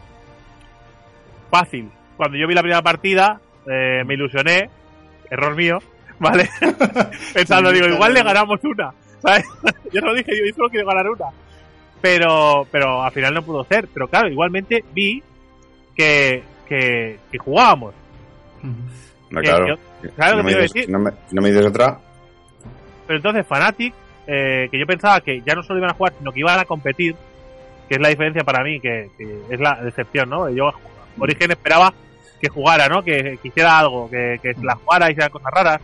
fácil. Cuando yo vi la primera partida, eh, me ilusioné, error mío, ¿vale? Pensando, Sí, digo, igual le ganamos una, ¿sabes? yo lo dije, yo solo quiero ganar una. Pero, pero al final no pudo ser. Pero claro, igualmente vi que, que, que jugábamos. No, claro. que- claro no, me dices, no, me, no me dices otra. Pero entonces Fnatic, eh, que yo pensaba que ya no solo iban a jugar, sino que iban a competir, que es la diferencia para mí, que, que es la decepción, ¿no? Yo Origen esperaba que jugara, ¿no? Que, que hiciera algo, que, que la jugara y hiciera cosas raras.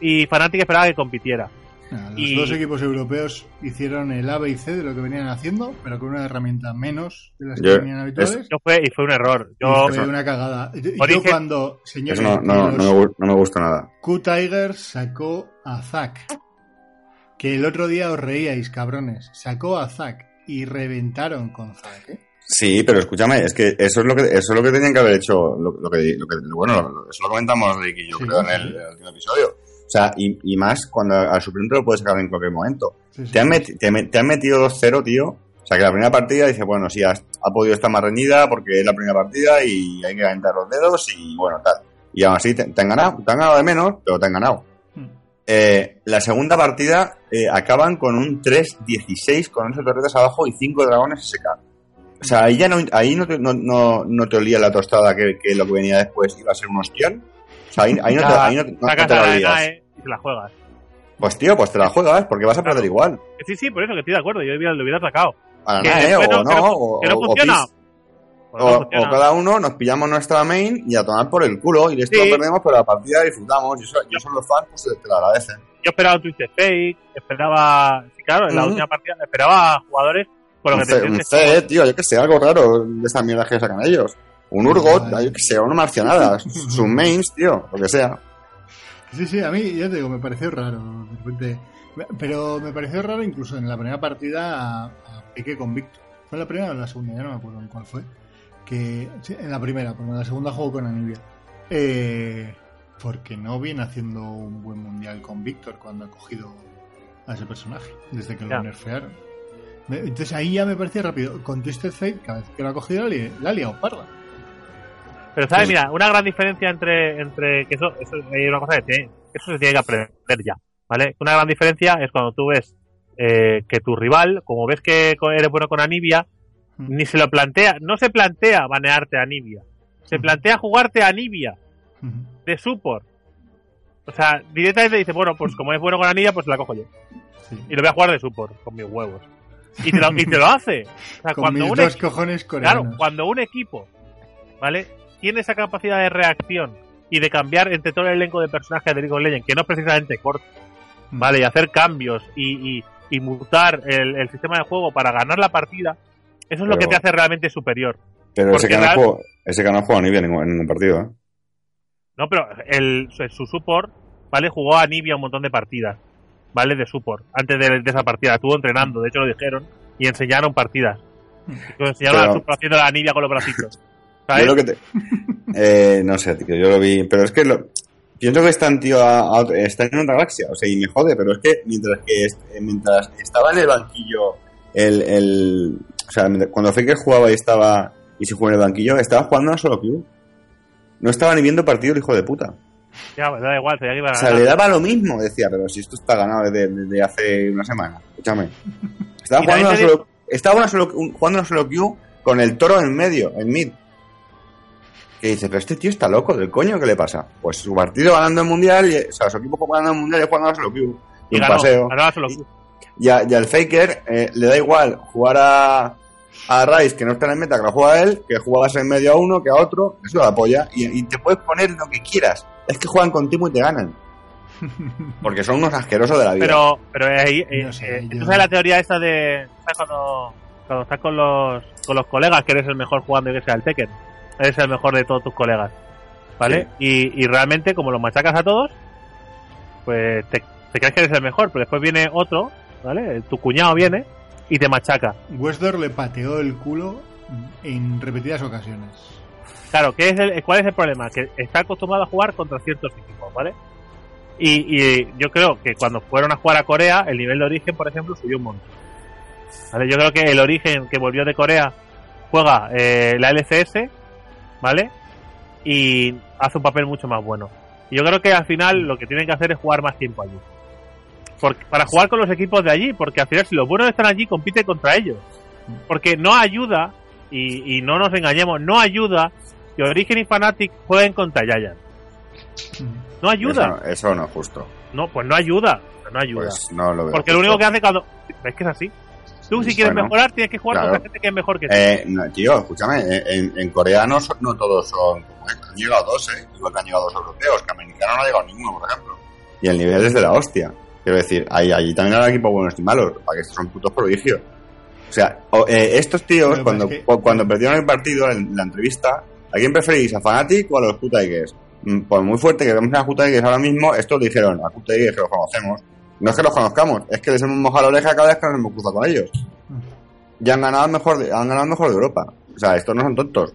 Y Fnatic esperaba que compitiera. Nada, los Y- dos equipos europeos hicieron el A, B y C de lo que venían haciendo, pero con una herramienta menos de las que venían habituales. Yo fue, y fue un error. Yo, fue una cagada. Yo, cuando, señores, no, no, no, me, gu- no me gusta nada. Q-Tiger sacó a Zack. Que el otro día os reíais, cabrones. Sacó a Zack y reventaron con Zack. ¿eh? Sí, pero escúchame, es que eso es lo que eso es lo que tenían que haber hecho, lo, lo que, lo que bueno, eso lo comentamos Rick y yo Sí, creo en sí. el, en el último episodio. O sea, y, y más cuando al suplente lo puedes sacar en cualquier momento. Sí, sí. Te han, meti- te, me- te han metido 2-0, tío. O sea, que la primera partida dice, bueno, sí, ha, ha podido estar más reñida porque es la primera partida y hay que calentar los dedos y bueno, tal. Y aún así te, te han ganado, te han ganado de menos, pero te han ganado. Mm. Eh, la segunda partida eh, acaban con un 3-16 con 11 torretas abajo y 5 dragones SK. O sea, ahí ya no, ahí no, te, no, no, no te olía la tostada que, que lo que venía después iba a ser un ostión. Sea, ahí, ahí no te, ahí no, no- sacas te la la olías. ENAE y te la juegas. Pues tío, pues te la juegas porque vas a perder igual. Sí, sí, por eso que estoy de acuerdo. Yo lo hubiera sacado. A la Que ¿eh? O no- no, que no- o, que no o- o funciona. o- cada uno nos pillamos nuestra main y a tomar por el culo. Y esto Sí. lo perdemos, pero la partida disfrutamos. Y eso, y eso los fans pues, te, lo agradecen. Yo esperaba Twisted Fake, esperaba. sí, claro, en la última partida esperaba jugadores con lo que te un C, tío, yo que sé, algo raro de estas mierdas que sacan ellos. Un Urgot, yo que sé, una marcianada. Sus mains, tío, lo que sea. Sí, sí, a mí, ya te digo, me pareció raro. De repente. Pero me pareció raro incluso en la primera partida a, a Piqué con Víctor. ¿Fue la primera o la segunda? Ya no me acuerdo en cuál fue. Que, sí, en la primera, porque en la segunda jugó con Anivia. Eh, porque no viene haciendo un buen mundial con Víctor cuando ha cogido a ese personaje, desde que Ya. lo nerfearon. Entonces ahí ya me parecía rápido. Con Twisted Fate, cada vez que lo ha cogido, la, li- la ha liado parda. Pero, ¿sabes? Sí. Mira, una gran diferencia entre, entre que eso, eso hay una cosa que tiene- eso se tiene que aprender ya, ¿vale? Una gran diferencia es cuando tú ves eh, que tu rival, como ves que eres bueno con Anivia, Mm. ni se lo plantea, no se plantea banearte a Anivia, se Ujú. plantea jugarte a Anivia Ujú. de support. O sea, directamente dice, bueno, pues como es bueno con Anivia, pues la cojo yo. Sí. Y lo voy a jugar de support, con mis huevos. Y te lo, y te lo hace. O sea, Con cuando mis un dos cojones coreanos. Claro, cuando un equipo, ¿vale? Tiene esa capacidad de reacción y de cambiar entre todo el elenco de personajes de League of Legends, que no es precisamente corto, Mm. ¿vale? Y hacer cambios y, y, y mutar el, el sistema de juego para ganar la partida, eso es lo que te hace realmente superior. Pero ese que, no juega, ese que no juega ni bien en ningún, en ningún partido, ¿eh? No, pero el, su support, ¿vale? Jugó a Nibia un montón de partidas, ¿vale? De support, antes de, de esa partida. Estuvo entrenando, de hecho lo dijeron, y enseñaron partidas. Y enseñaron Pero- a support haciendo la Nibia con los bracitos. Yo lo que te... eh, no sé, tío, yo lo vi. Pero es que lo... pienso que están, tío, a- a están en otra galaxia. O sea, y me jode, pero es que mientras que eh, mientras estaba en el banquillo, el, el... O sea, cuando Faker jugaba y estaba y se jugaba en el banquillo, estaba jugando a solo queue. No estaba ni viendo partido el hijo de puta. Ya, me da igual, que iban O a sea, ganar. le daba lo mismo. Decía, pero si esto está ganado desde, desde hace una semana. Escúchame. Estaba jugando, te solo, estaba una solo, un- jugando una solo queue con el toro en medio, en mid. Que dice, pero este tío está loco del coño, ¿qué le pasa? Pues su partido ganando el mundial, y, o sea, su equipo ganando el mundial y jugando a solo queue. Y un ganó, paseo. ganó a solo Y, a- y al Faker eh, le da igual jugar a, a Rice, que no está en el meta, que lo juega él, que juegas en medio a uno, que a otro, eso la apoya. Y, y te puedes poner lo que quieras. Es que juegan contigo y te ganan. Porque son unos asquerosos de la vida. Pero, pero ahí, eh, No sé, eh, yo- entonces la teoría esta de, ¿sabes cuando, cuando estás con los, con los colegas que eres el mejor jugando y que sea el Tekken? Eres el mejor de todos tus colegas, ¿vale? Y, y realmente como los machacas a todos, pues te, te crees que eres el mejor, pero después viene otro, ¿vale? Tu cuñado viene y te machaca. Westdor le pateó el culo en repetidas ocasiones. Claro, ¿qué es el, ¿cuál es el problema? Que está acostumbrado a jugar contra ciertos equipos, ¿vale? Y, y yo creo que cuando fueron a jugar a Corea, el nivel de origen, por ejemplo, subió un montón. ¿Vale? Yo creo que el origen que volvió de Corea juega eh, la LCS, ¿vale? Y hace un papel mucho más bueno. Y yo creo que al final lo que tienen que hacer es jugar más tiempo allí. Porque, para jugar con los equipos de allí, porque al final si los buenos están allí, compite contra ellos. Porque no ayuda, y, y no nos engañemos, no ayuda que Origen y Fnatic jueguen contra Giant. No ayuda. Eso, eso no es justo. No, pues no ayuda. No ayuda. Pues no lo veo. Porque lo único que hace cuando. Es que es así. Tú, si quieres Bueno, mejorar, tienes que jugar claro. contra gente que es mejor que tú. Eh, no, tío, escúchame, eh, en, en Corea no, son- no todos son como esto. Han llegado dos, ¿eh? Igual que han llegado dos europeos, que americanos no ha llegado ninguno, por ejemplo. Y el nivel es de la hostia. Quiero decir, ahí, allí también hay equipos buenos y malos, para que estos son putos prodigios. O sea, o- eh, estos tíos, cuando, es que- cuando perdieron el partido, en la entrevista, ¿a quién preferís? ¿A Fnatic o a los Q-Tigers? Mm, Pues muy fuerte que vemos a Q-Tigers ahora mismo, estos dijeron a que los conocemos. No es que los conozcamos, es que les hemos mojado la oreja cada vez que nos hemos cruzado con ellos. Ya han ganado mejor de, han ganado mejor de Europa. O sea, estos no son tontos.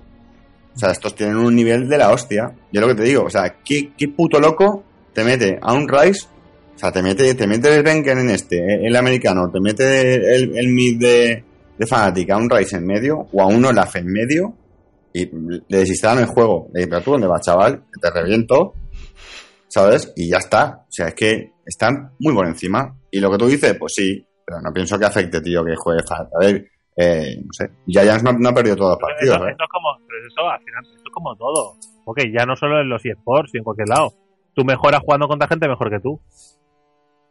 O sea, estos tienen un nivel de la hostia. Yo lo que te digo, o sea, ¿qué, qué puto loco te mete a un Rice? O sea, te mete, te mete el Benken en este, el americano, te mete el, el mid de, de Fnatic a un Rice en medio, o a un Olaf en medio, y le desinstalan el juego. Le dices, pero tú dónde vas, chaval, te reviento, ¿sabes? Y ya está. O sea, es que están muy por encima. Y lo que tú dices, pues sí, pero no pienso que afecte, tío, que juegue Fnatic. A ver, eh, no sé, Giants no, no ha perdido todos los partidos, esto, ¿eh? esto es como, pero esto, al final, esto es como todo. Ok, ya no solo en los eSports y en cualquier lado. Tú mejoras jugando contra gente mejor que tú.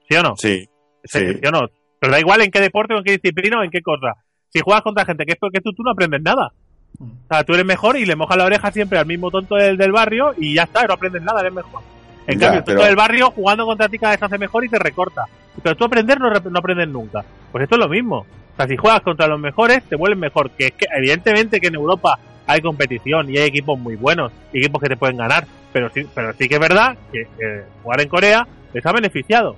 ¿Sí o no? Sí, ¿Sí, sí. ¿Sí o no? Pero da igual en qué deporte o en qué disciplina o en qué cosa. Si juegas contra gente que es peor que tú, tú no aprendes nada. O sea, tú eres mejor y le mojas la oreja siempre al mismo tonto del, del barrio y ya está, no aprendes nada, eres mejor. En Ya, cambio, el pero- del barrio jugando contra ti cada vez hace mejor y te recorta. Pero tú aprender no, no aprendes nunca. Pues esto es lo mismo. O sea, si juegas contra los mejores, te vuelves mejor. Que es que evidentemente que en Europa hay competición y hay equipos muy buenos y equipos que te pueden ganar. pero sí, pero sí que es verdad que eh, jugar en Corea les ha beneficiado.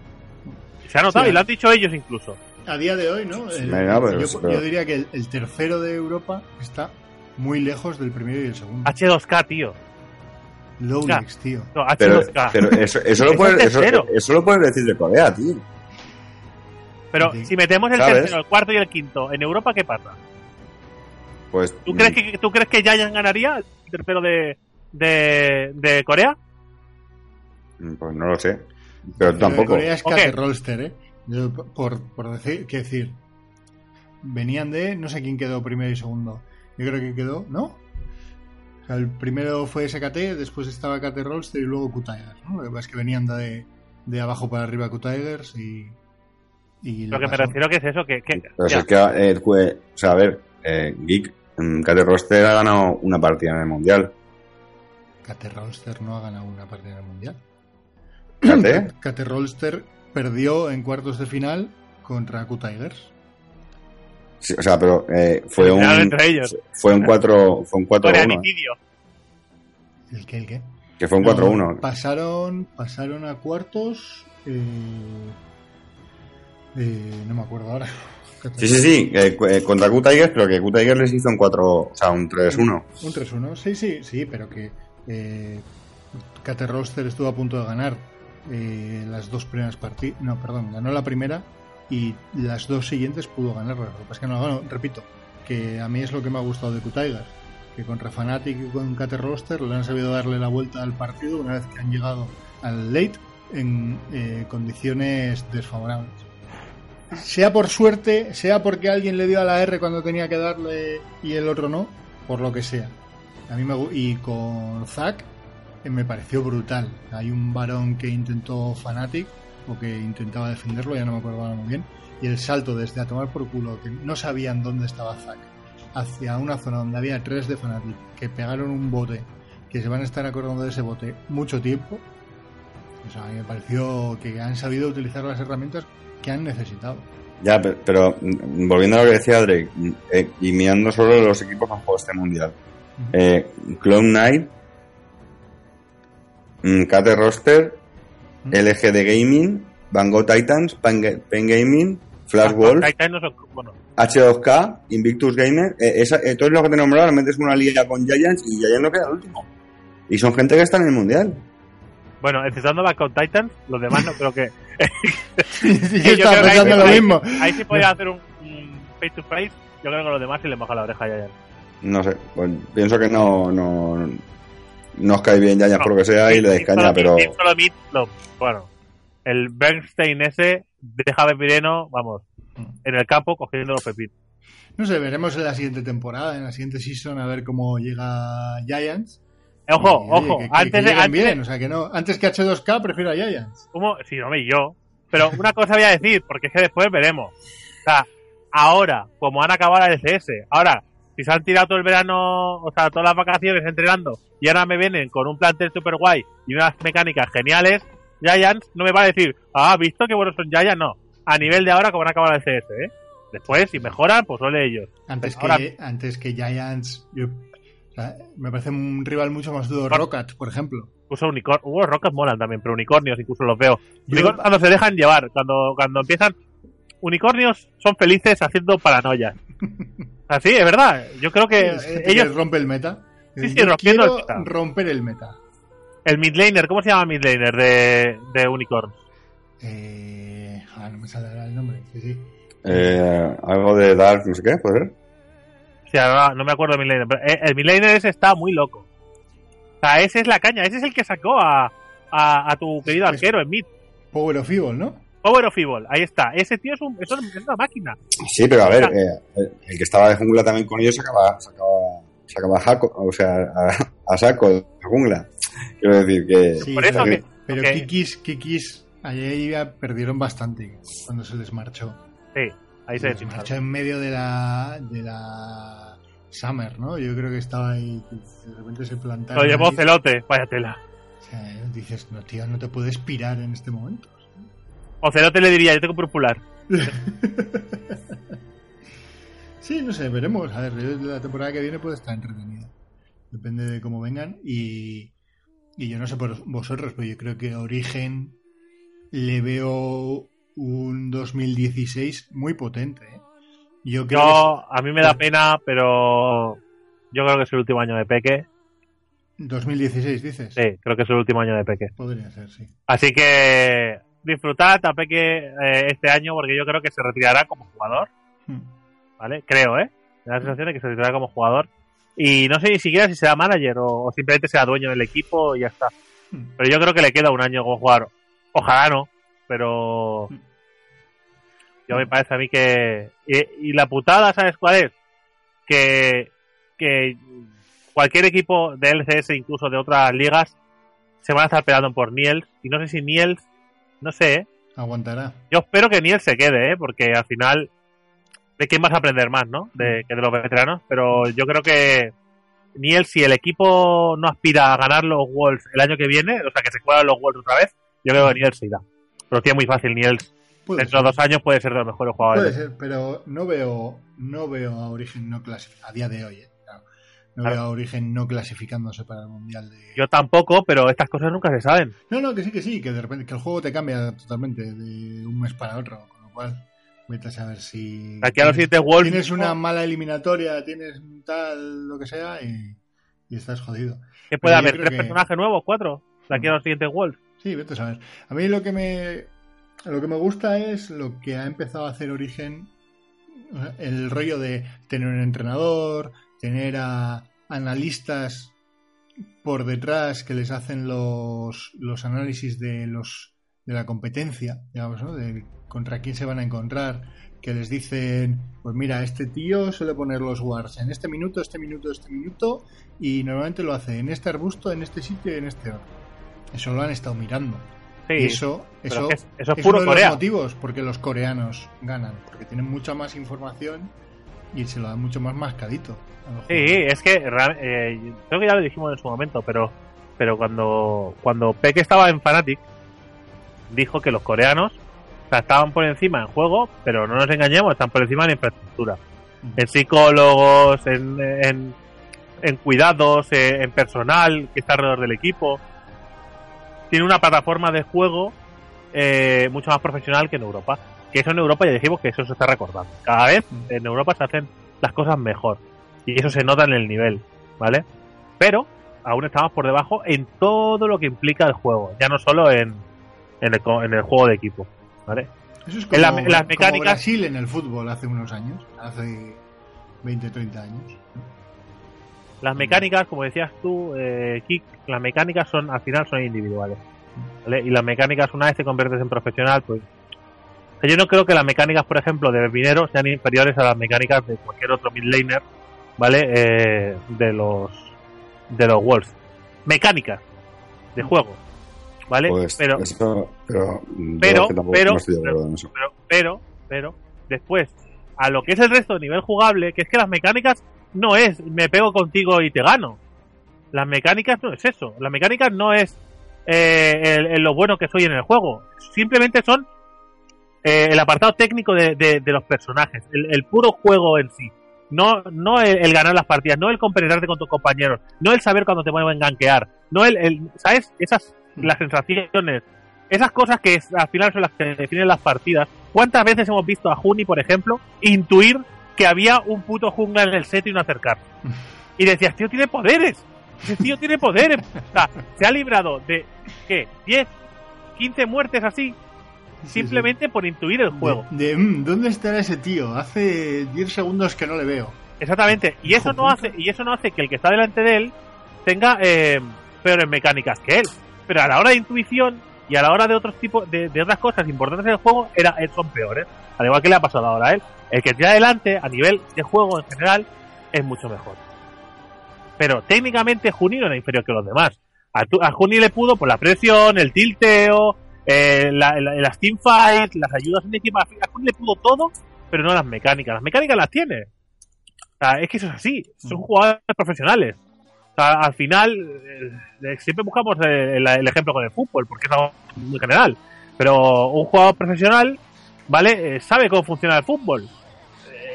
Se ha notado Sí. y lo han dicho ellos incluso. A día de hoy, ¿no? El- Venga, pero- yo, pero- yo diría que el, el tercero de Europa está muy lejos del primero y el segundo. H2K, tío. Lowlex, tío. No, Pero, H2K. pero eso, eso, lo puedes, eso, eso lo puedes decir de Corea, tío. Pero Sí. si metemos el ¿Sabes? tercero, el cuarto y el quinto en Europa, ¿qué pasa? Pues, ¿Tú crees que, ¿tú crees que Giant ganaría el tercero de, de, de Corea? mm, Pues no lo sé. Pero tampoco. Corea es ¿O Kate qué? Rolster, ¿eh? Yo, por, por decir, ¿qué decir? Venían de, no sé quién quedó primero y segundo. Yo creo que quedó, ¿no? O sea, el primero fue SKT, después estaba Kate Rolster y luego Q-Tigers, ¿no? Lo que pasa es que venían de, de abajo para arriba Q-Tigers y... y Lo que me refiero que es eso, que... es que, eh, fue- o sea, a ver, eh, Geek, mm, Kate Roster ha ganado una partida en el Mundial. Kate Rolster no ha ganado una partida en el Mundial. Kate, Kate Rolster perdió en cuartos de final contra Q-Tigers. Sí, o sea, pero eh, fue un entre ellos. fue un 4 fue un 4-1, Coreanicidio. ¿El qué, el qué? que fue un No, 4-1. pasaron, pasaron a cuartos. eh, eh, no me acuerdo ahora. Sí, sí, sí, eh, eh, contra Q-Tigers, pero que Q-Tigers les hizo un 4, o sea, un 3-1. Un 3-1. Sí, sí, sí, pero que eh, Kate Roster estuvo a punto de ganar eh, las dos primeras partidas. No, perdón, ganó la primera y las dos siguientes pudo ganarlas. Repito, que a mí es lo que me ha gustado de Q-Tigers. Que contra Fnatic y con Kate Roster le han sabido darle la vuelta al partido una vez que han llegado al late en eh, condiciones desfavorables. Sea por suerte, sea porque alguien le dio a la R cuando tenía que darle y el otro no, por lo que sea. A mí me y con Zack eh, me pareció brutal. Hay un varón que intentó Fanatic o que intentaba defenderlo, ya no me acuerdo ahora muy bien, y el salto desde a tomar por culo que no sabían dónde estaba Zack hacia una zona donde había tres de Fanatic que pegaron un bote que se van a estar acordando de ese bote mucho tiempo. O sea, a mí me pareció que han sabido utilizar las herramientas que han necesitado. Ya, pe- pero mm, volviendo a lo que decía Drake, mm, eh, y mirando solo los equipos que han jugado este mundial. Eh, Clone Knight, mm, Kate Roster, Mm. LGD Gaming, Bango Titans, Pen, Gaming, Flash Wolf, Titan no son- bueno, H2K, Invictus Gamer, eh, esa, eh, todo lo que te he nombrado, realmente es una liga con Giants y Giants no queda el último. Y son gente que está en el mundial. bueno, exceptuando Back on Titan, los demás no creo que... Yo yo estaba creo que pensando ahí- lo ahí- mismo. Ahí sí podía hacer un, un face to face. Yo creo que los demás sí le moja la oreja ya. ya. No sé, pues, pienso que no, no, no os cae bien Giants No, por lo que sea y le dais caña, pero bueno, el Bernstein ese deja de Pireno, vamos, en el campo cogiendo los pepinos. No sé, veremos en la siguiente temporada, en la siguiente season, a ver cómo llega Giants. Eh, Ojo, Y, oye, ojo, que- antes que de... Antes bien, de o sea que no, antes que H2K prefiero a Giants. ¿cómo? Sí, no me yo. Pero una cosa voy a decir, porque es que después veremos. O sea, ahora, como han acabado la LCS, ahora, si se han tirado todo el verano, o sea, todas las vacaciones entrenando, y ahora me vienen con un plantel super guay y unas mecánicas geniales, Giants no me va a decir, ah, ¿visto qué buenos son Giants? No. A nivel de ahora, como han acabado la LCS, ¿eh? Después, si mejoran, pues ole ellos. Antes que, antes que Giants, yo- o sea, me parece un rival mucho más duro Rockets, por ejemplo. Incluso unicornios, uh, rocas molan también, pero unicornios incluso los veo. Unicornios cuando se dejan llevar, cuando, cuando empiezan. Unicornios son felices haciendo paranoias. Así, es verdad. Yo creo que ellos. rompe el meta. Sí, sí, rompiendo quiero el meta. romper el meta. El midlaner, ¿cómo se llama midlaner de, de Unicorn? Eh, ah, no me sale ahora el nombre. Sí, sí. eh, algo de Dark, no sé qué, puede ser. O sea, no, me acuerdo del midlaner. Pero eh, el midlaner ese está muy loco. O sea, ese es la caña. Ese es el que sacó a, a, a tu querido Es- arquero en mid. Power of Evil, ¿no? Power of Evil, ahí está. Ese tío es, un, es un- es una máquina. Sí, pero a ver, eh, el- que estaba de jungla también con ellos sacaba, sacaba, sacaba jaco, o sea, a, a saco de jungla. Quiero decir que. Sí, Por eso pero, que- pero que- Kikis, Kikis, ahí ya perdieron bastante cuando se les marchó. Sí, ahí se Se les desinfló. marchó en medio de la, de la Summer, ¿no? Yo creo que estaba ahí, de repente se plantaron. Lo llevó. Celote, vaya tela. O sea, dices, no, tío, no te puedes pirar en este momento. O Celote le diría, yo tengo popular. Sí, no sé, veremos. A ver, la temporada que viene puede estar entretenida. Depende de cómo vengan. Y, y yo no sé por vosotros, pero yo creo que Origen le veo un 2016 muy potente. ¿eh? Yo, creo yo a mí me da pena, pero yo creo que es el último año de Peque. 2016, dices. Sí, creo que es el último año de Peque. Podría ser, sí. Así que disfrutad a Peque eh, este año porque yo creo que se retirará como jugador. Hmm. ¿Vale? Creo, ¿eh? Me da la sensación de que se retirará como jugador. Y no sé ni siquiera si será manager o, simplemente sea dueño del equipo y ya está. Hmm. Pero yo creo que le queda un año como jugador. Ojalá no, pero. Hmm. Yo me parece a mí que. Y, y la putada, ¿sabes cuál es? Que. Que cualquier equipo de LCS, incluso de otras ligas, se van a estar peleando por Niels. Y no sé si Niels, no sé, ¿eh? Aguantará. Yo espero que Niels se quede, ¿eh? Porque al final, ¿de quién vas a aprender más, no? De, que de los veteranos. Pero yo creo que Niels, si el equipo no aspira a ganar los Wolves el año que viene, o sea, que se juegan los Wolves otra vez, yo creo que Niels se irá. Pero tiene muy fácil, Niels. Dentro de dos años puede ser de los mejores jugadores. Puede ser, pero no veo, no veo a Origen no clasificado a día de hoy. ¿eh? No veo a Origen no clasificándose para el Mundial de... Yo tampoco, pero estas cosas nunca se saben. No, no, que sí, que sí, que de repente que el juego te cambia totalmente de un mes para otro, con lo cual vete a saber si... Aquí a los siete Wolves... Tienes una mala eliminatoria, tienes tal, lo que sea, y, estás jodido. ¿Qué puede haber? ¿Tres personajes nuevos? ¿Cuatro? De aquí a los siguientes Wolves. Sí, vete a saber. A mí lo que me... Lo que me gusta es lo que ha empezado a hacer Origen, el rollo de tener un entrenador, tener a analistas por detrás que les hacen los, los análisis de los de la competencia, digamos, ¿no? De contra quién se van a encontrar, que les dicen, pues mira, este tío suele poner los wars en este minuto, este minuto, este minuto, y normalmente lo hace en este arbusto, en este sitio y en este otro. Eso lo han estado mirando. Sí, eso, eso, es, eso es, puro uno de los motivos porque los coreanos ganan, porque tienen mucha más información y se lo dan mucho más mascadito. Sí, es que eh, creo que ya lo dijimos en su momento, pero pero cuando cuando Peque estaba en Fanatic dijo que los coreanos estaban por encima en juego, pero no nos engañemos, están por encima en infraestructura, en psicólogos, en, en, cuidados, en, personal que está alrededor del equipo. Tiene una plataforma de juego eh, mucho más profesional que en Europa. Que eso en Europa ya dijimos que eso se está recordando. Cada vez en Europa se hacen las cosas mejor. Y eso se nota en el nivel, ¿vale? Pero aún estamos por debajo en todo lo que implica el juego, ya no solo en, en, el, juego de equipo, ¿vale? Eso es como, en las mecánicas. Brasil en el fútbol hace unos años, hace 20, 30 años. Las mecánicas, como decías tú, eh, Kik, las mecánicas son al final son individuales. ¿vale? Y las mecánicas, una vez te conviertes en profesional, pues yo no creo que las mecánicas, por ejemplo, de Minero sean inferiores a las mecánicas de cualquier otro midlaner, ¿vale? Eh, de los de los Wolves. Mecánicas de juego, ¿vale? Pues pero, pero, pero, pero, pero, pero, después, a lo que es el resto de nivel jugable, que es que las mecánicas no es me pego contigo y te gano. Las mecánicas no es eso. Las mecánicas no es eh, lo bueno que soy en el juego. Simplemente son eh, el apartado técnico de, de, los personajes, el, puro juego en sí. No, no el, ganar las partidas, no el compenetrarte con tus compañeros, no el saber cuándo te a gankear, no el, el, ¿sabes? Esas, mm. las sensaciones, esas cosas que al final son las que definen las partidas. ¿Cuántas veces hemos visto a Juni, por ejemplo, intuir que había un puto jungla en el set y no acercar? Y decías, tío, tiene poderes. Ese tío tiene poderes. O sea, se ha librado de, ¿qué? ¿10? ¿15 muertes así? Simplemente por intuir el juego. De, mm, ¿dónde estará ese tío? Hace 10 segundos que no le veo. Exactamente, y eso no hace y eso no hace que el que está delante de él tenga eh, peores mecánicas que él. Pero a la hora de intuición y a la hora de otros tipos de, otras cosas importantes en el juego era, eh, son peores. Al igual que le ha pasado ahora a él. El que tiene adelante a nivel de juego en general es mucho mejor. Pero técnicamente Juni no era inferior que los demás. A, a Juni le pudo por la presión, el tilteo, eh, la, las teamfights, las ayudas en equipo, a le pudo todo, pero no las mecánicas. Las mecánicas las tiene. es que eso es así, son jugadores profesionales. al final, eh, siempre buscamos el, ejemplo con el fútbol, porque es algo muy general. Pero un jugador profesional, ¿vale? Eh, sabe cómo funciona el fútbol.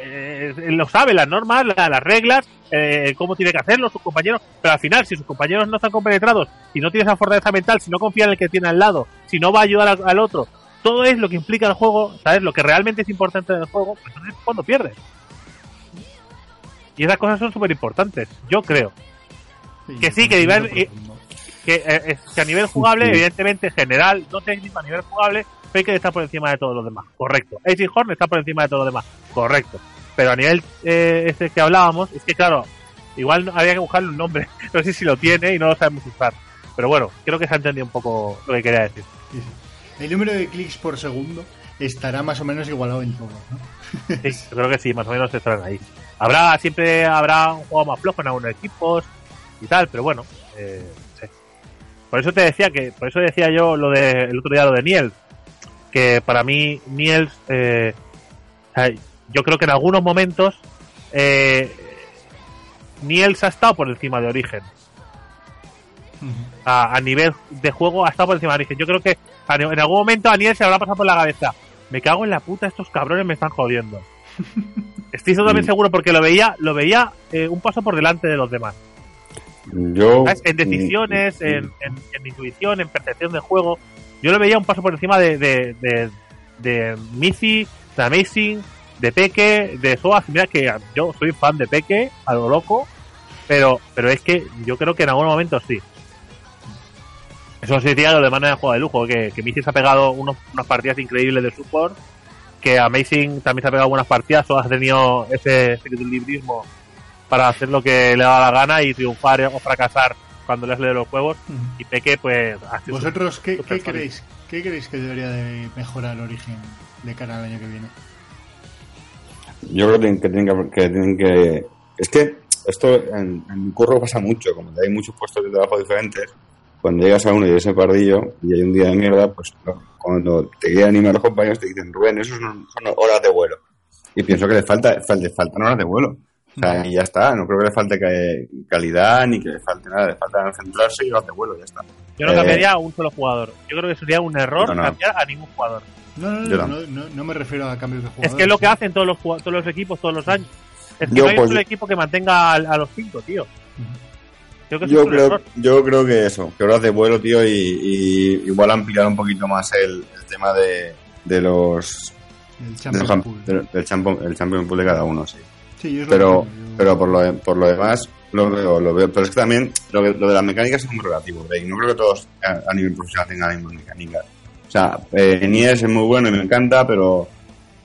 Eh, lo sabe, las normas, las reglas, eh, cómo tiene que hacerlo sus compañeros, pero al final, si sus compañeros no están compenetrados, si no tiene esa fortaleza mental, si no confía en el que tiene al lado, si no va a ayudar al, al otro, todo es lo que implica el juego, ¿sabes? Lo que realmente es importante del juego, pues entonces es cuando pierdes. Y esas cosas son súper importantes, yo creo. Que sí, que nivel- eh, Que, eh, que a nivel jugable, Sí. evidentemente, general, no técnico, a nivel jugable, Faker está por encima de todos los demás, correcto. Aging Horn está por encima de todos los demás, correcto. Pero a nivel eh, este que hablábamos, es que claro, igual había que buscarle un nombre, no sé si lo tiene y no lo sabemos usar. Pero bueno, creo que se ha entendido un poco lo que quería decir. Sí, sí. El número de clics por segundo estará más o menos igualado en todo, ¿no? Sí, yo creo que sí, más o menos estarán ahí. Habrá, siempre habrá un juego más flojo en algunos equipos y tal, pero bueno, eh, sí. Por eso te decía que, por eso decía yo lo de, el otro día lo de Niels, que para mí Niels, eh, yo creo que en algunos momentos eh, Niels ha estado por encima de Origen. A, a nivel de juego ha estado por encima de Origen. Yo creo que a- en algún momento a Niels se habrá pasado por la cabeza. Me cago en la puta, estos cabrones me están jodiendo. Estoy totalmente Mm. seguro porque lo veía, lo veía eh, un paso por delante de los demás. Yo. ¿sabes? En decisiones, en, en, en intuición, en percepción de juego. Yo lo veía un paso por encima de, de, de, de Missy, de Amazing, de Peque, de Soas. Mira que yo soy fan de Peque, a lo loco, pero, pero es que yo creo que en algún momento sí. Eso sí decía lo de manera de juego de lujo, que, que Missy se ha pegado unos, unas partidas increíbles de support, que Amazing también se ha pegado buenas partidas, Soas ha tenido ese, ese equilibrismo para hacer lo que le da la gana y triunfar o fracasar cuando les lee los juegos. Y Peque, pues, ha sido ¿Vosotros qué, súper qué creéis? ¿Qué creéis que debería de mejorar Origen de cara al año que viene? Yo creo que tienen que, que, que tienen que- Es que esto en, mi curro pasa mucho, como hay muchos puestos de trabajo diferentes, cuando llegas a uno y ese pardillo y hay un día de mierda, pues cuando te quieren animar los compañeros te dicen, Rubén, eso son, son horas de vuelo. Y pienso que le falta, fal- le faltan horas de vuelo. O sea, y ya está, no creo que le falte ca- calidad ni que le falte nada, le falta centrarse y horas de vuelo, ya está. Yo no Eh, cambiaría a un solo jugador. Yo creo que sería un error No, no. cambiar a ningún jugador. No, no, no, no. no, no, no me refiero a cambios de jugadores. Es que es lo que hacen todos los, todos los equipos todos los años. Es que Yo, no hay pues, un solo equipo que mantenga a, a los cinco, tío. Creo que eso Yo creo, yo creo que eso, que horas de vuelo, tío, y, y igual ampliar un poquito más el, el tema de, de los El del, Champions champ- Pool. del, del champion, el champion pool de cada uno, sí. Es Pero, pero por lo, por lo demás lo veo, lo veo. Pero es que también lo, que- lo de las mecánicas es muy relativo, Drake. No creo que todos a, a nivel profesional tengan las mismas mecánicas. O sea, eh, Nies es muy bueno y me encanta, pero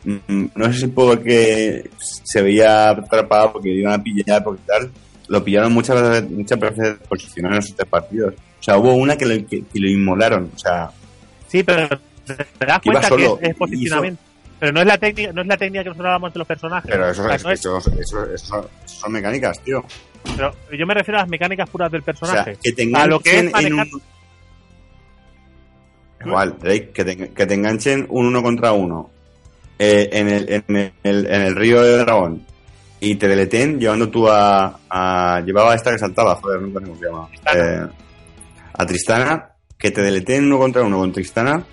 mm, no sé si puedo que se veía atrapado porque iban a pillar porque tal. Lo pillaron muchas veces, muchas veces posicionaron en sus tres partidos. O sea, hubo una que lo, que, que lo inmolaron. O sea, Sí, pero te das Que cuenta que es, es posicionamiento. Pero no es la técnica, no es la técnica que nosotros hablamos de los personajes. pero eso, O sea, es- no es- eso, eso, eso son, eso son mecánicas, tío. pero yo me refiero a las mecánicas puras del O sea, personaje. que te a lo que es enganchen en manejar- un... Igual, Drake, que te, que te enganchen un uno contra uno eh, en, el, en, el, en el río de dragón y te deleten llevando tú a, a- Llevaba a esta que saltaba, joder, nunca sé cómo se llama. Tristana. Eh, a Tristana, que te deleten uno contra uno con Tristana,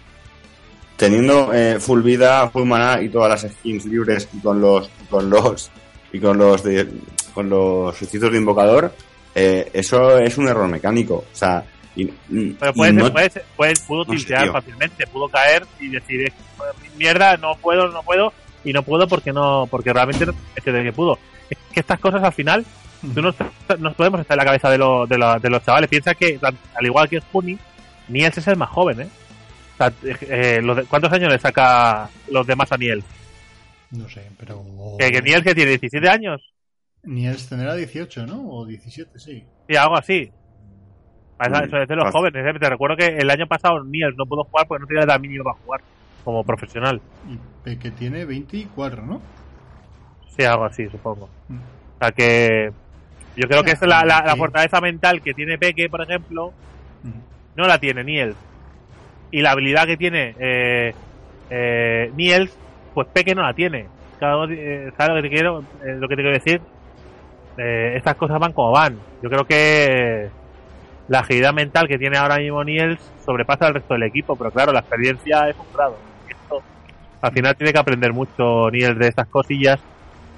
teniendo eh, full vida, full mana y todas las skins libres y con los... Con los y con los de, con los hechizos de invocador, eh, eso es un error mecánico. O sea, y, Pero y puede, no- ser, puede, ser- puede- pudo no sé, tiltear fácilmente, pudo caer y decir, eh, mierda, no puedo, no puedo, y no puedo porque no, porque realmente no es que, de que pudo. Es que estas cosas al final, tú no nos podemos estar en la cabeza de, los de, los- de los chavales. Piensa que, al igual que Spoonie, Niels es el más joven, ¿eh? O sea, eh, los de- ¿Cuántos años le saca los demás a Niels? No sé, pero... Que, que Niels que tiene 17 años, Niels tendrá 18, ¿no? O 17, sí. sí, algo así. Eso, Mm, eso es de los jóvenes, ¿eh? Te recuerdo que el año pasado Niels no pudo jugar porque no tenía edad mínima para jugar como profesional. Y Peque tiene 24, ¿no? Sí, algo así, supongo. Mm. O sea que yo creo que esa es la, la, la fortaleza mental que tiene Peque, por ejemplo, Mm. no la tiene Niels. Y la habilidad que tiene eh, eh, Niels, pues Peque no la tiene. Cada uno, eh, ¿Sabes lo que te quiero, eh, lo que te quiero decir? Eh, estas cosas van como van. Yo creo que la agilidad mental que tiene ahora mismo Niels sobrepasa al resto del equipo, pero claro, la experiencia es un grado. Y esto, al final tiene que aprender mucho Niels de estas cosillas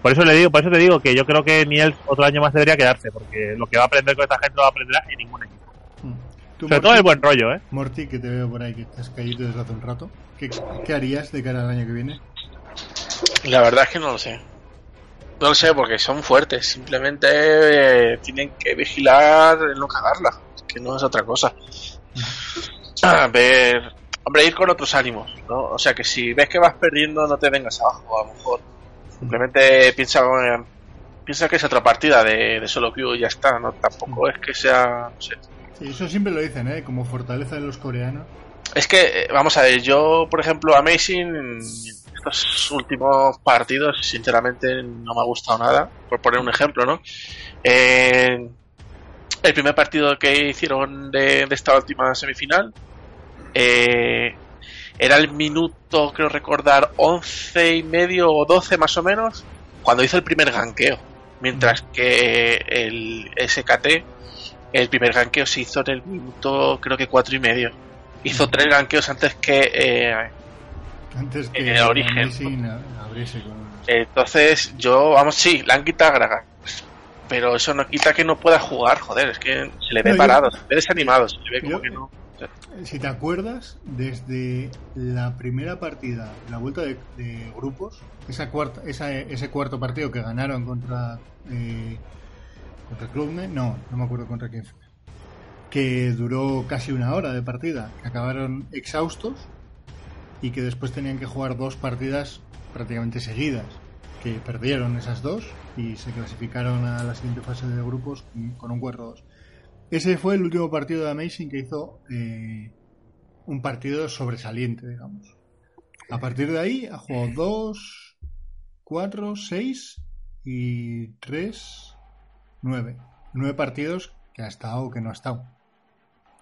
Por eso le digo, por eso te digo que yo creo que Niels otro año más debería quedarse, porque lo que va a aprender con esta gente no va a aprender en ningún equipo. Mm. Sobre todo el buen rollo, ¿eh? Morty, que te veo por ahí que estás caído desde hace un rato. ¿Qué, qué harías de cara al año que viene? La verdad es que no lo sé. No lo sé porque son fuertes. Simplemente eh, tienen que vigilar en no cagarla. Que no es otra cosa. A ver. Hombre, ir con otros ánimos, ¿no? O sea que si ves que vas perdiendo, no te vengas abajo, a lo mejor. Simplemente piensa, piensa que es otra partida de, de solo queue y ya está, ¿no? Tampoco es que sea. No sé. Sí, eso siempre lo dicen, ¿eh? Como fortaleza de los coreanos. Es que, eh, vamos a ver, yo, por ejemplo, Amazing, estos últimos partidos, sinceramente, no me ha gustado nada, por poner un ejemplo, ¿no? Eh, el primer partido que hicieron de, de esta última semifinal eh, era el minuto, creo recordar, 11 y medio o 12 más o menos, cuando hizo el primer ganqueo. Mientras que el SKT, el primer ganqueo se hizo en el minuto, creo que 4 y medio. Hizo tres ganqueos antes que eh, Antes En que el origen. Con... Entonces, yo, vamos, sí, le han quitado a Gragas. Pero eso no quita que no pueda jugar, joder, es que se le ve No, yo- parado, se le ve desanimado, se le ve como yo- que no. Si te acuerdas, desde la primera partida, la vuelta de, de grupos, esa cuarta, esa, ese cuarto partido que ganaron contra eh, contra Clubne, no, no me acuerdo contra quién fue, que duró casi una hora de partida, que acabaron exhaustos y que después tenían que jugar dos partidas prácticamente seguidas, que perdieron esas dos y se clasificaron a la siguiente fase de grupos con- un 4-2. Ese fue el último partido de Amazing que hizo eh, un partido sobresaliente, digamos. A partir de ahí ha jugado 2, 4, 6 y 3, 9. 9 partidos que ha estado o que no ha estado.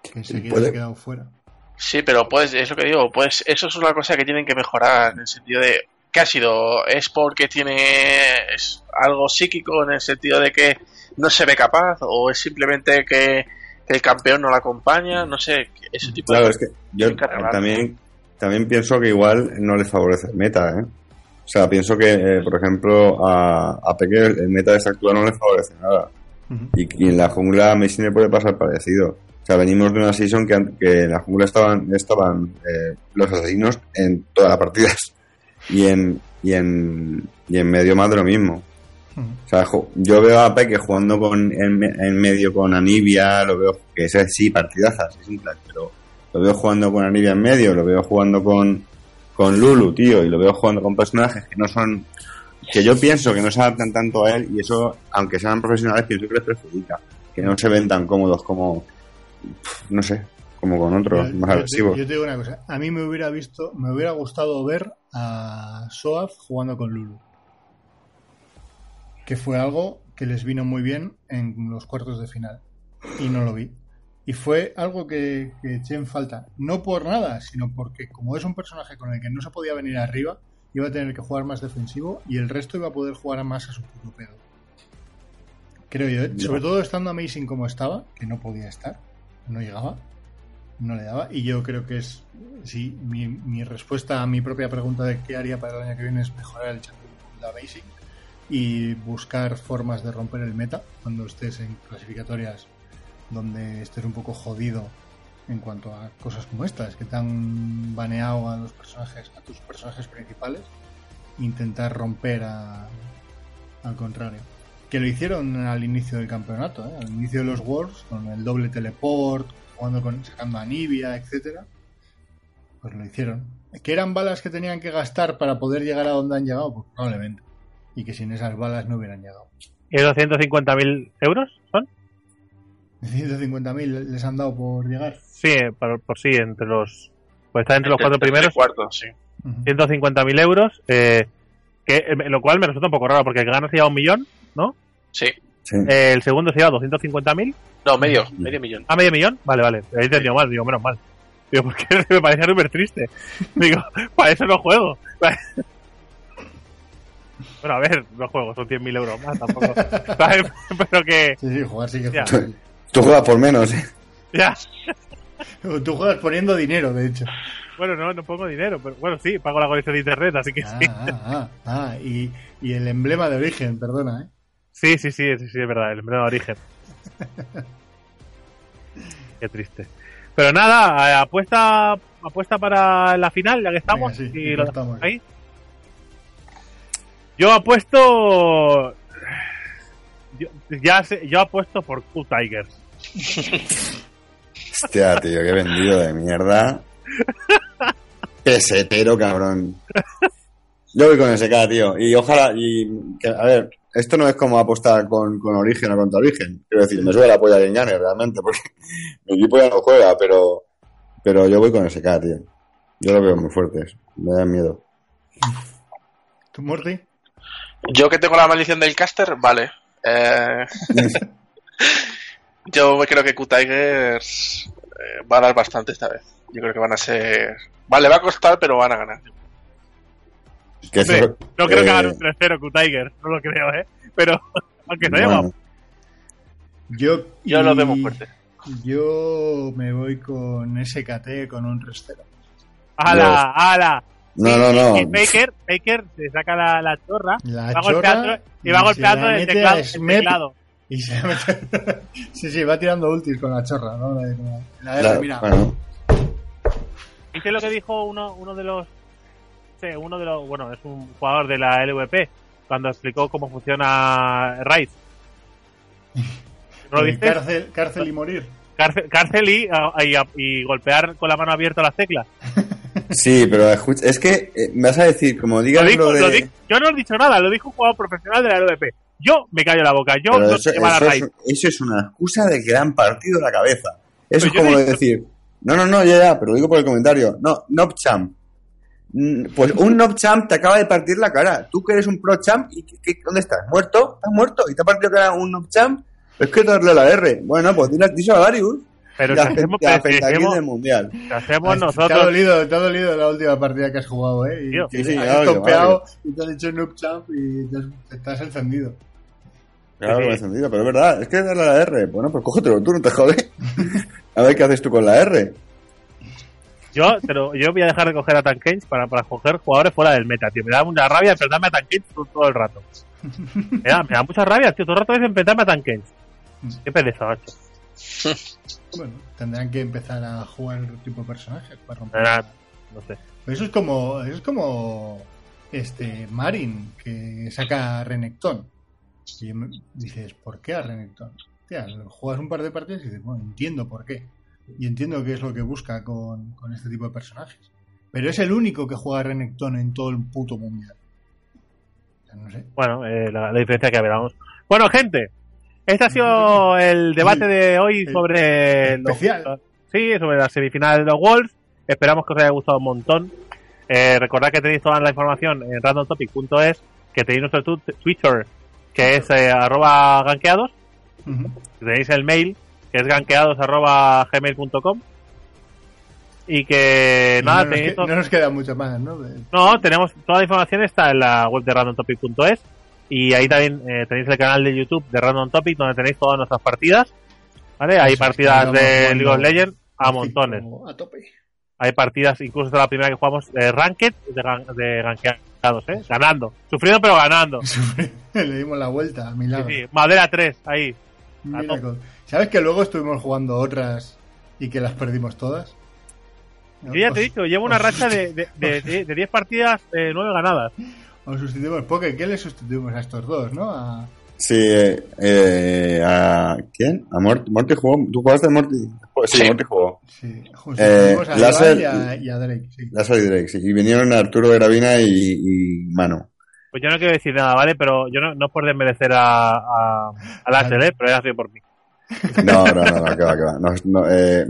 Que se ha quedado fuera. Sí, pero pues, es lo que digo, pues eso es una cosa que tienen que mejorar en el sentido de. ¿Qué ha sido? ¿Es porque tiene es algo psíquico en el sentido de que no se ve capaz? ¿O es simplemente que, el campeón no la acompaña? No sé, ese tipo Claro, de es que yo también, también pienso que igual no les favorece el meta, ¿eh? O sea, pienso que, eh, por ejemplo, a, a Peque el meta de esta actual no le favorece nada. Y, y en la jungla a Messi le puede pasar parecido. O sea, venimos de una season que, que en la jungla estaban, estaban eh, los asesinos en todas las partidas. Y en, y en, y en medio más de lo mismo. O sea, yo veo a Peque jugando con, en, en medio con Anivia, lo veo que es sí, partidazas, es un pero lo veo jugando con Anivia en medio, lo veo jugando con, con Lulu, tío, y lo veo jugando con personajes que no son, que yo pienso que no se adaptan tanto a él, y eso, aunque sean profesionales, pienso que les perjudica, que no se ven tan cómodos como, no sé, como con otros más yo te- agresivos. Yo te digo una cosa, a mí me hubiera visto, me hubiera gustado ver a Soaf jugando con Lulu. Que fue algo que les vino muy bien en los cuartos de final. Y no lo vi. Y fue algo que, que eché en falta. No por nada, sino porque como es un personaje con el que no se podía venir arriba, iba a tener que jugar más defensivo y el resto iba a poder jugar más a su puto pedo. Creo yo, ¿eh? Sobre todo estando Amazing como estaba, que no podía estar, no llegaba, no le daba. Y yo creo que es, sí, mi, mi respuesta a mi propia pregunta de qué haría para el año que viene es mejorar el de Amazing y buscar formas de romper el meta cuando estés en clasificatorias donde estés un poco jodido en cuanto a cosas como estas, que te han baneado a los personajes, a tus personajes principales, intentar romper a- al contrario. Que lo hicieron al inicio del campeonato, ¿eh? al inicio de los Worlds, con el doble teleport, jugando con, sacando a Nibia, etcétera. Pues lo hicieron. ¿Que eran balas que tenían que gastar para poder llegar a donde han llegado? Pues probablemente. Y que sin esas balas no hubieran llegado. ¿Y esos 150.000 euros son? 150.000 les han dado por llegar. Sí, por, por sí, entre los. Pues está entre los cuatro entre primeros, cuartos, sí. Ujú. 150.000 euros. Eh, que, eh, lo cual me resulta un poco raro porque el gana se lleva un millón, ¿no? Sí. Sí. Eh, el segundo se lleva 250.000. No, medio, medio millón. ¿A medio millón? Vale, vale. He entendido mal, digo, menos mal. Digo, porque me parece súper triste. Digo, para eso no juego. Bueno, a ver, no juego, son 100.000 euros más tampoco. ¿Sabes? Pero que, Sí, sí, jugar sí que Ya. jugar. Tú juegas por menos, ¿eh? ya. Tú juegas poniendo dinero, de hecho. Bueno, no, no pongo dinero, pero bueno, sí, pago la conexión de internet, así que Ah, sí. ah, ah, ah, y, y el emblema de origen, perdona, ¿eh? Sí, sí, sí, sí, sí, es verdad, el emblema de origen. Qué triste. Pero nada, eh, apuesta apuesta para la final, ya que estamos. Venga, sí, y ya lo estamos. ahí. Yo apuesto. Yo, ya sé, yo apuesto por Q Tigers. Hostia, tío, qué vendido de mierda. Pesetero, cabrón. Yo voy con SK, tío. Y ojalá, y que, a ver, esto no es como apostar con, con origen o contra origen. Quiero decir, me sube la polla de realmente, porque mi equipo ya no juega, pero, pero yo voy con SK, tío. Yo lo veo muy fuertes. Me dan miedo. ¿Tú, Morty? Yo que tengo la maldición del caster, vale. Eh, yo creo que Q-Tigers eh, va a dar bastante esta vez. Yo creo que van a ser... Vale, va a costar, pero van a ganar. Que Hombre, eso- no creo que eh, hagan un 3-0 Q Tigers, no lo creo, ¿eh? Pero, aunque se haya bueno, Yo, Yo lo muy fuerte. Yo me voy con SKT con un 3-0. ¡Hala! ¡Hala! no, no, no. Y Baker, Baker se saca la, la chorra La va golpeando, y va se golpeando la el mete teclado, a el teclado. Y se mete- sí, sí, va tirando ultis con la chorra, ¿no? La, la- la R, Claro, mira. bueno, ¿Viste lo que dijo uno, uno de los. Uno de los. Bueno, es un jugador de la LVP cuando explicó cómo funciona Raid. ¿No lo Eh, viste? Cárcel, cárcel y morir. Cárcel, cárcel y, a- y y golpear con la mano abierta las teclas. Sí, pero escucha, es que eh, me vas a decir, como digas Lo lo, de... lo di- yo no he dicho nada, lo dijo un jugador profesional de la LVP. Yo me callo la boca, yo Pero no eso, a eso es, eso es una excusa de que le han partido la cabeza. Eso Pero es como decir, no, no, no, ya, ya, pero lo digo por el comentario. No, Nob Champ. Mm, Pues un Nob Champ te acaba de partir la cara. Tú que eres un Pro Champ, ¿y qué- qué- dónde estás? ¿Muerto? ¿Estás muerto? ¿Y te ha partido cara un Nob Champ? Es que darle la R. Bueno, pues dile díselo a Darius. Pero si hacemos, hacemos- del mundial. si hacemos Te ha, nosotros. dolido, te ha dolido la última partida que has jugado, ¿eh? Y Tío. que Sí, sí, has claro. y te has hecho noob champ y te, has- te estás encendido. Claro, Sí, encendido, pero es verdad, es que darle la R. Bueno, pues cógetelo tú, no te jodes. A ver qué haces tú con la R. Yo, pero yo voy a dejar de coger a Tankens para, para coger jugadores fuera del meta, tío. Me da mucha rabia enfrentarme a Tankens todo el rato. Me da, me da mucha rabia, tío. Todo el rato es enfrentarme a Tankens. Qué pereza, macho. Bueno, tendrán que empezar a jugar otro tipo de personajes para romper. No sé. Pero eso es como, eso es como este Marin que saca a Renekton. Y dices, ¿por qué a Renekton? Tía, juegas un par de partidas y dices, bueno, entiendo por qué. Y entiendo qué es lo que busca con, con este tipo de personajes. Pero es el único que juega Renekton en todo el puto mundial. O sea, no sé. Bueno, eh, la, la diferencia que hablamos. Bueno, gente, este ha sido el debate de hoy sobre los- especial. sí, sobre la semifinal de los Wolves. Esperamos que os haya gustado un montón. Eh, recordad que tenéis toda la información en randomtopic.es, que tenéis nuestro Twitter, que es eh, arroba ganqueados, Ujú. tenéis el mail, que es ganqueados arroba gmail.com y que nada, no, nos que- no nos queda mucho más, ¿no? No, tenemos toda la información está en la web de randomtopic.es y ahí también eh, tenéis el canal de YouTube de Random Topic donde tenéis todas nuestras partidas. ¿Vale? Hay Eso partidas de League of Legends a montones. A tope. Hay partidas, incluso esta es la primera que jugamos de Ranked de, gan- de ganqueados, ¿eh? Ganando. Sufriendo pero ganando. Sí, Le dimos la vuelta a mi lado. sí. Madera 3, ahí. ¿Sabes que luego estuvimos jugando otras y que las perdimos todas? Yo ya te he dicho, llevo una racha de 10 de, de, de 10 partidas, eh, 9 ganadas. Os sustituimos. Porque ¿qué le sustituimos a estos dos, no? A... Sí, eh, eh, ¿a quién? ¿A Morty? ¿Morty jugó? ¿Tú jugaste a Morty? Sí, Sí. Morty jugó. Sí, Eh, sustituimos a Láser- Iván y a, y a Drake. Sí. Y Drake, sí. Y vinieron Arturo de Gravina y, y Mano. Pues yo no quiero decir nada, ¿vale? Pero yo no, no es por desmerecer a, a, a Láser, ¿eh? Pero ha sido por mí. No, no, no, no, que va, que va. No, no, eh,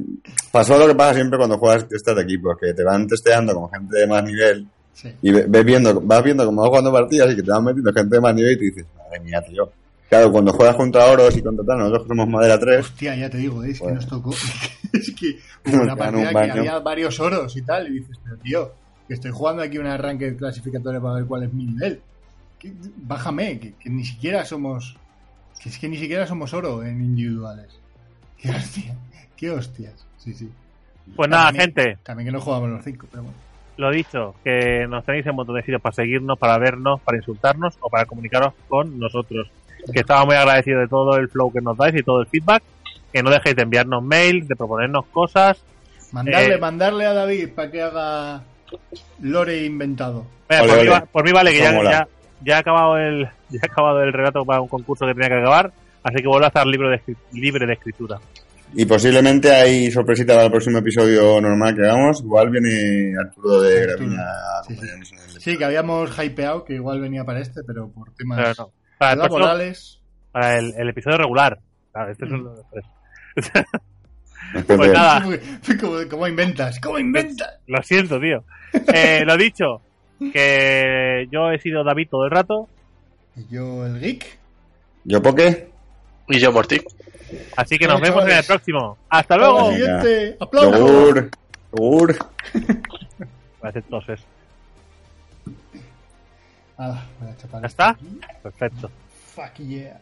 pasó lo que pasa siempre cuando juegas testas de equipos, que te van testeando con gente de más nivel Sí. y ve- ves viendo, vas viendo cómo vas jugando partidas y que te van metiendo gente de más nivel y te dices, madre mía, tío. Claro, cuando juegas contra Oros y contra tal, nosotros somos madera 3, Hostia, ya te digo, es que nos tocó. es que hubo una partida un que había varios oros y tal. Y dices, pero tío, que estoy jugando aquí un arranque clasificatorio para ver cuál es mi nivel. Que- bájame, que, que ni siquiera somos. Que es que ni siquiera somos oro en individuales. Qué hostia, qué hostias. Sí, sí. Pues nada, También- gente, También que no jugamos los cinco, pero bueno. lo dicho, que nos tenéis en un montón de sitios para seguirnos, para vernos, para insultarnos o para comunicaros con nosotros. Que estamos muy agradecidos de todo el flow que nos dais y todo el feedback. Que no dejéis de enviarnos mails, de proponernos cosas. Mandarle, Eh. mandarle a David para que haga lore inventado. Ole, por, mí, ole. va- por mí vale que ya, ya, ya he acabado el ya he acabado el relato para un concurso que tenía que acabar, así que vuelvo a estar libre de, libre de escritura. Y posiblemente hay sorpresita para el próximo episodio normal que hagamos. Igual viene Arturo de. Gravina Sí, sí. acompañarnos en el- Sí, que habíamos hypeado que igual venía para este, pero por temas Pero no. Para el, próximo- laborales. para el, el episodio regular. Claro, este es uno de los tres. Después Pues nada. ¿Cómo, cómo inventas? ¿Cómo inventas? Lo siento, tío. Eh, lo dicho, que yo he sido David todo el rato, Y yo, el geek. ¿Yo Poke? Y yo, Morty. así que nos vemos en el próximo. ¡Hasta luego! siguiente. ¡Aplausos! Hacer toses. Ah, voy a ¿Ya está? Perfecto. Fuck yeah.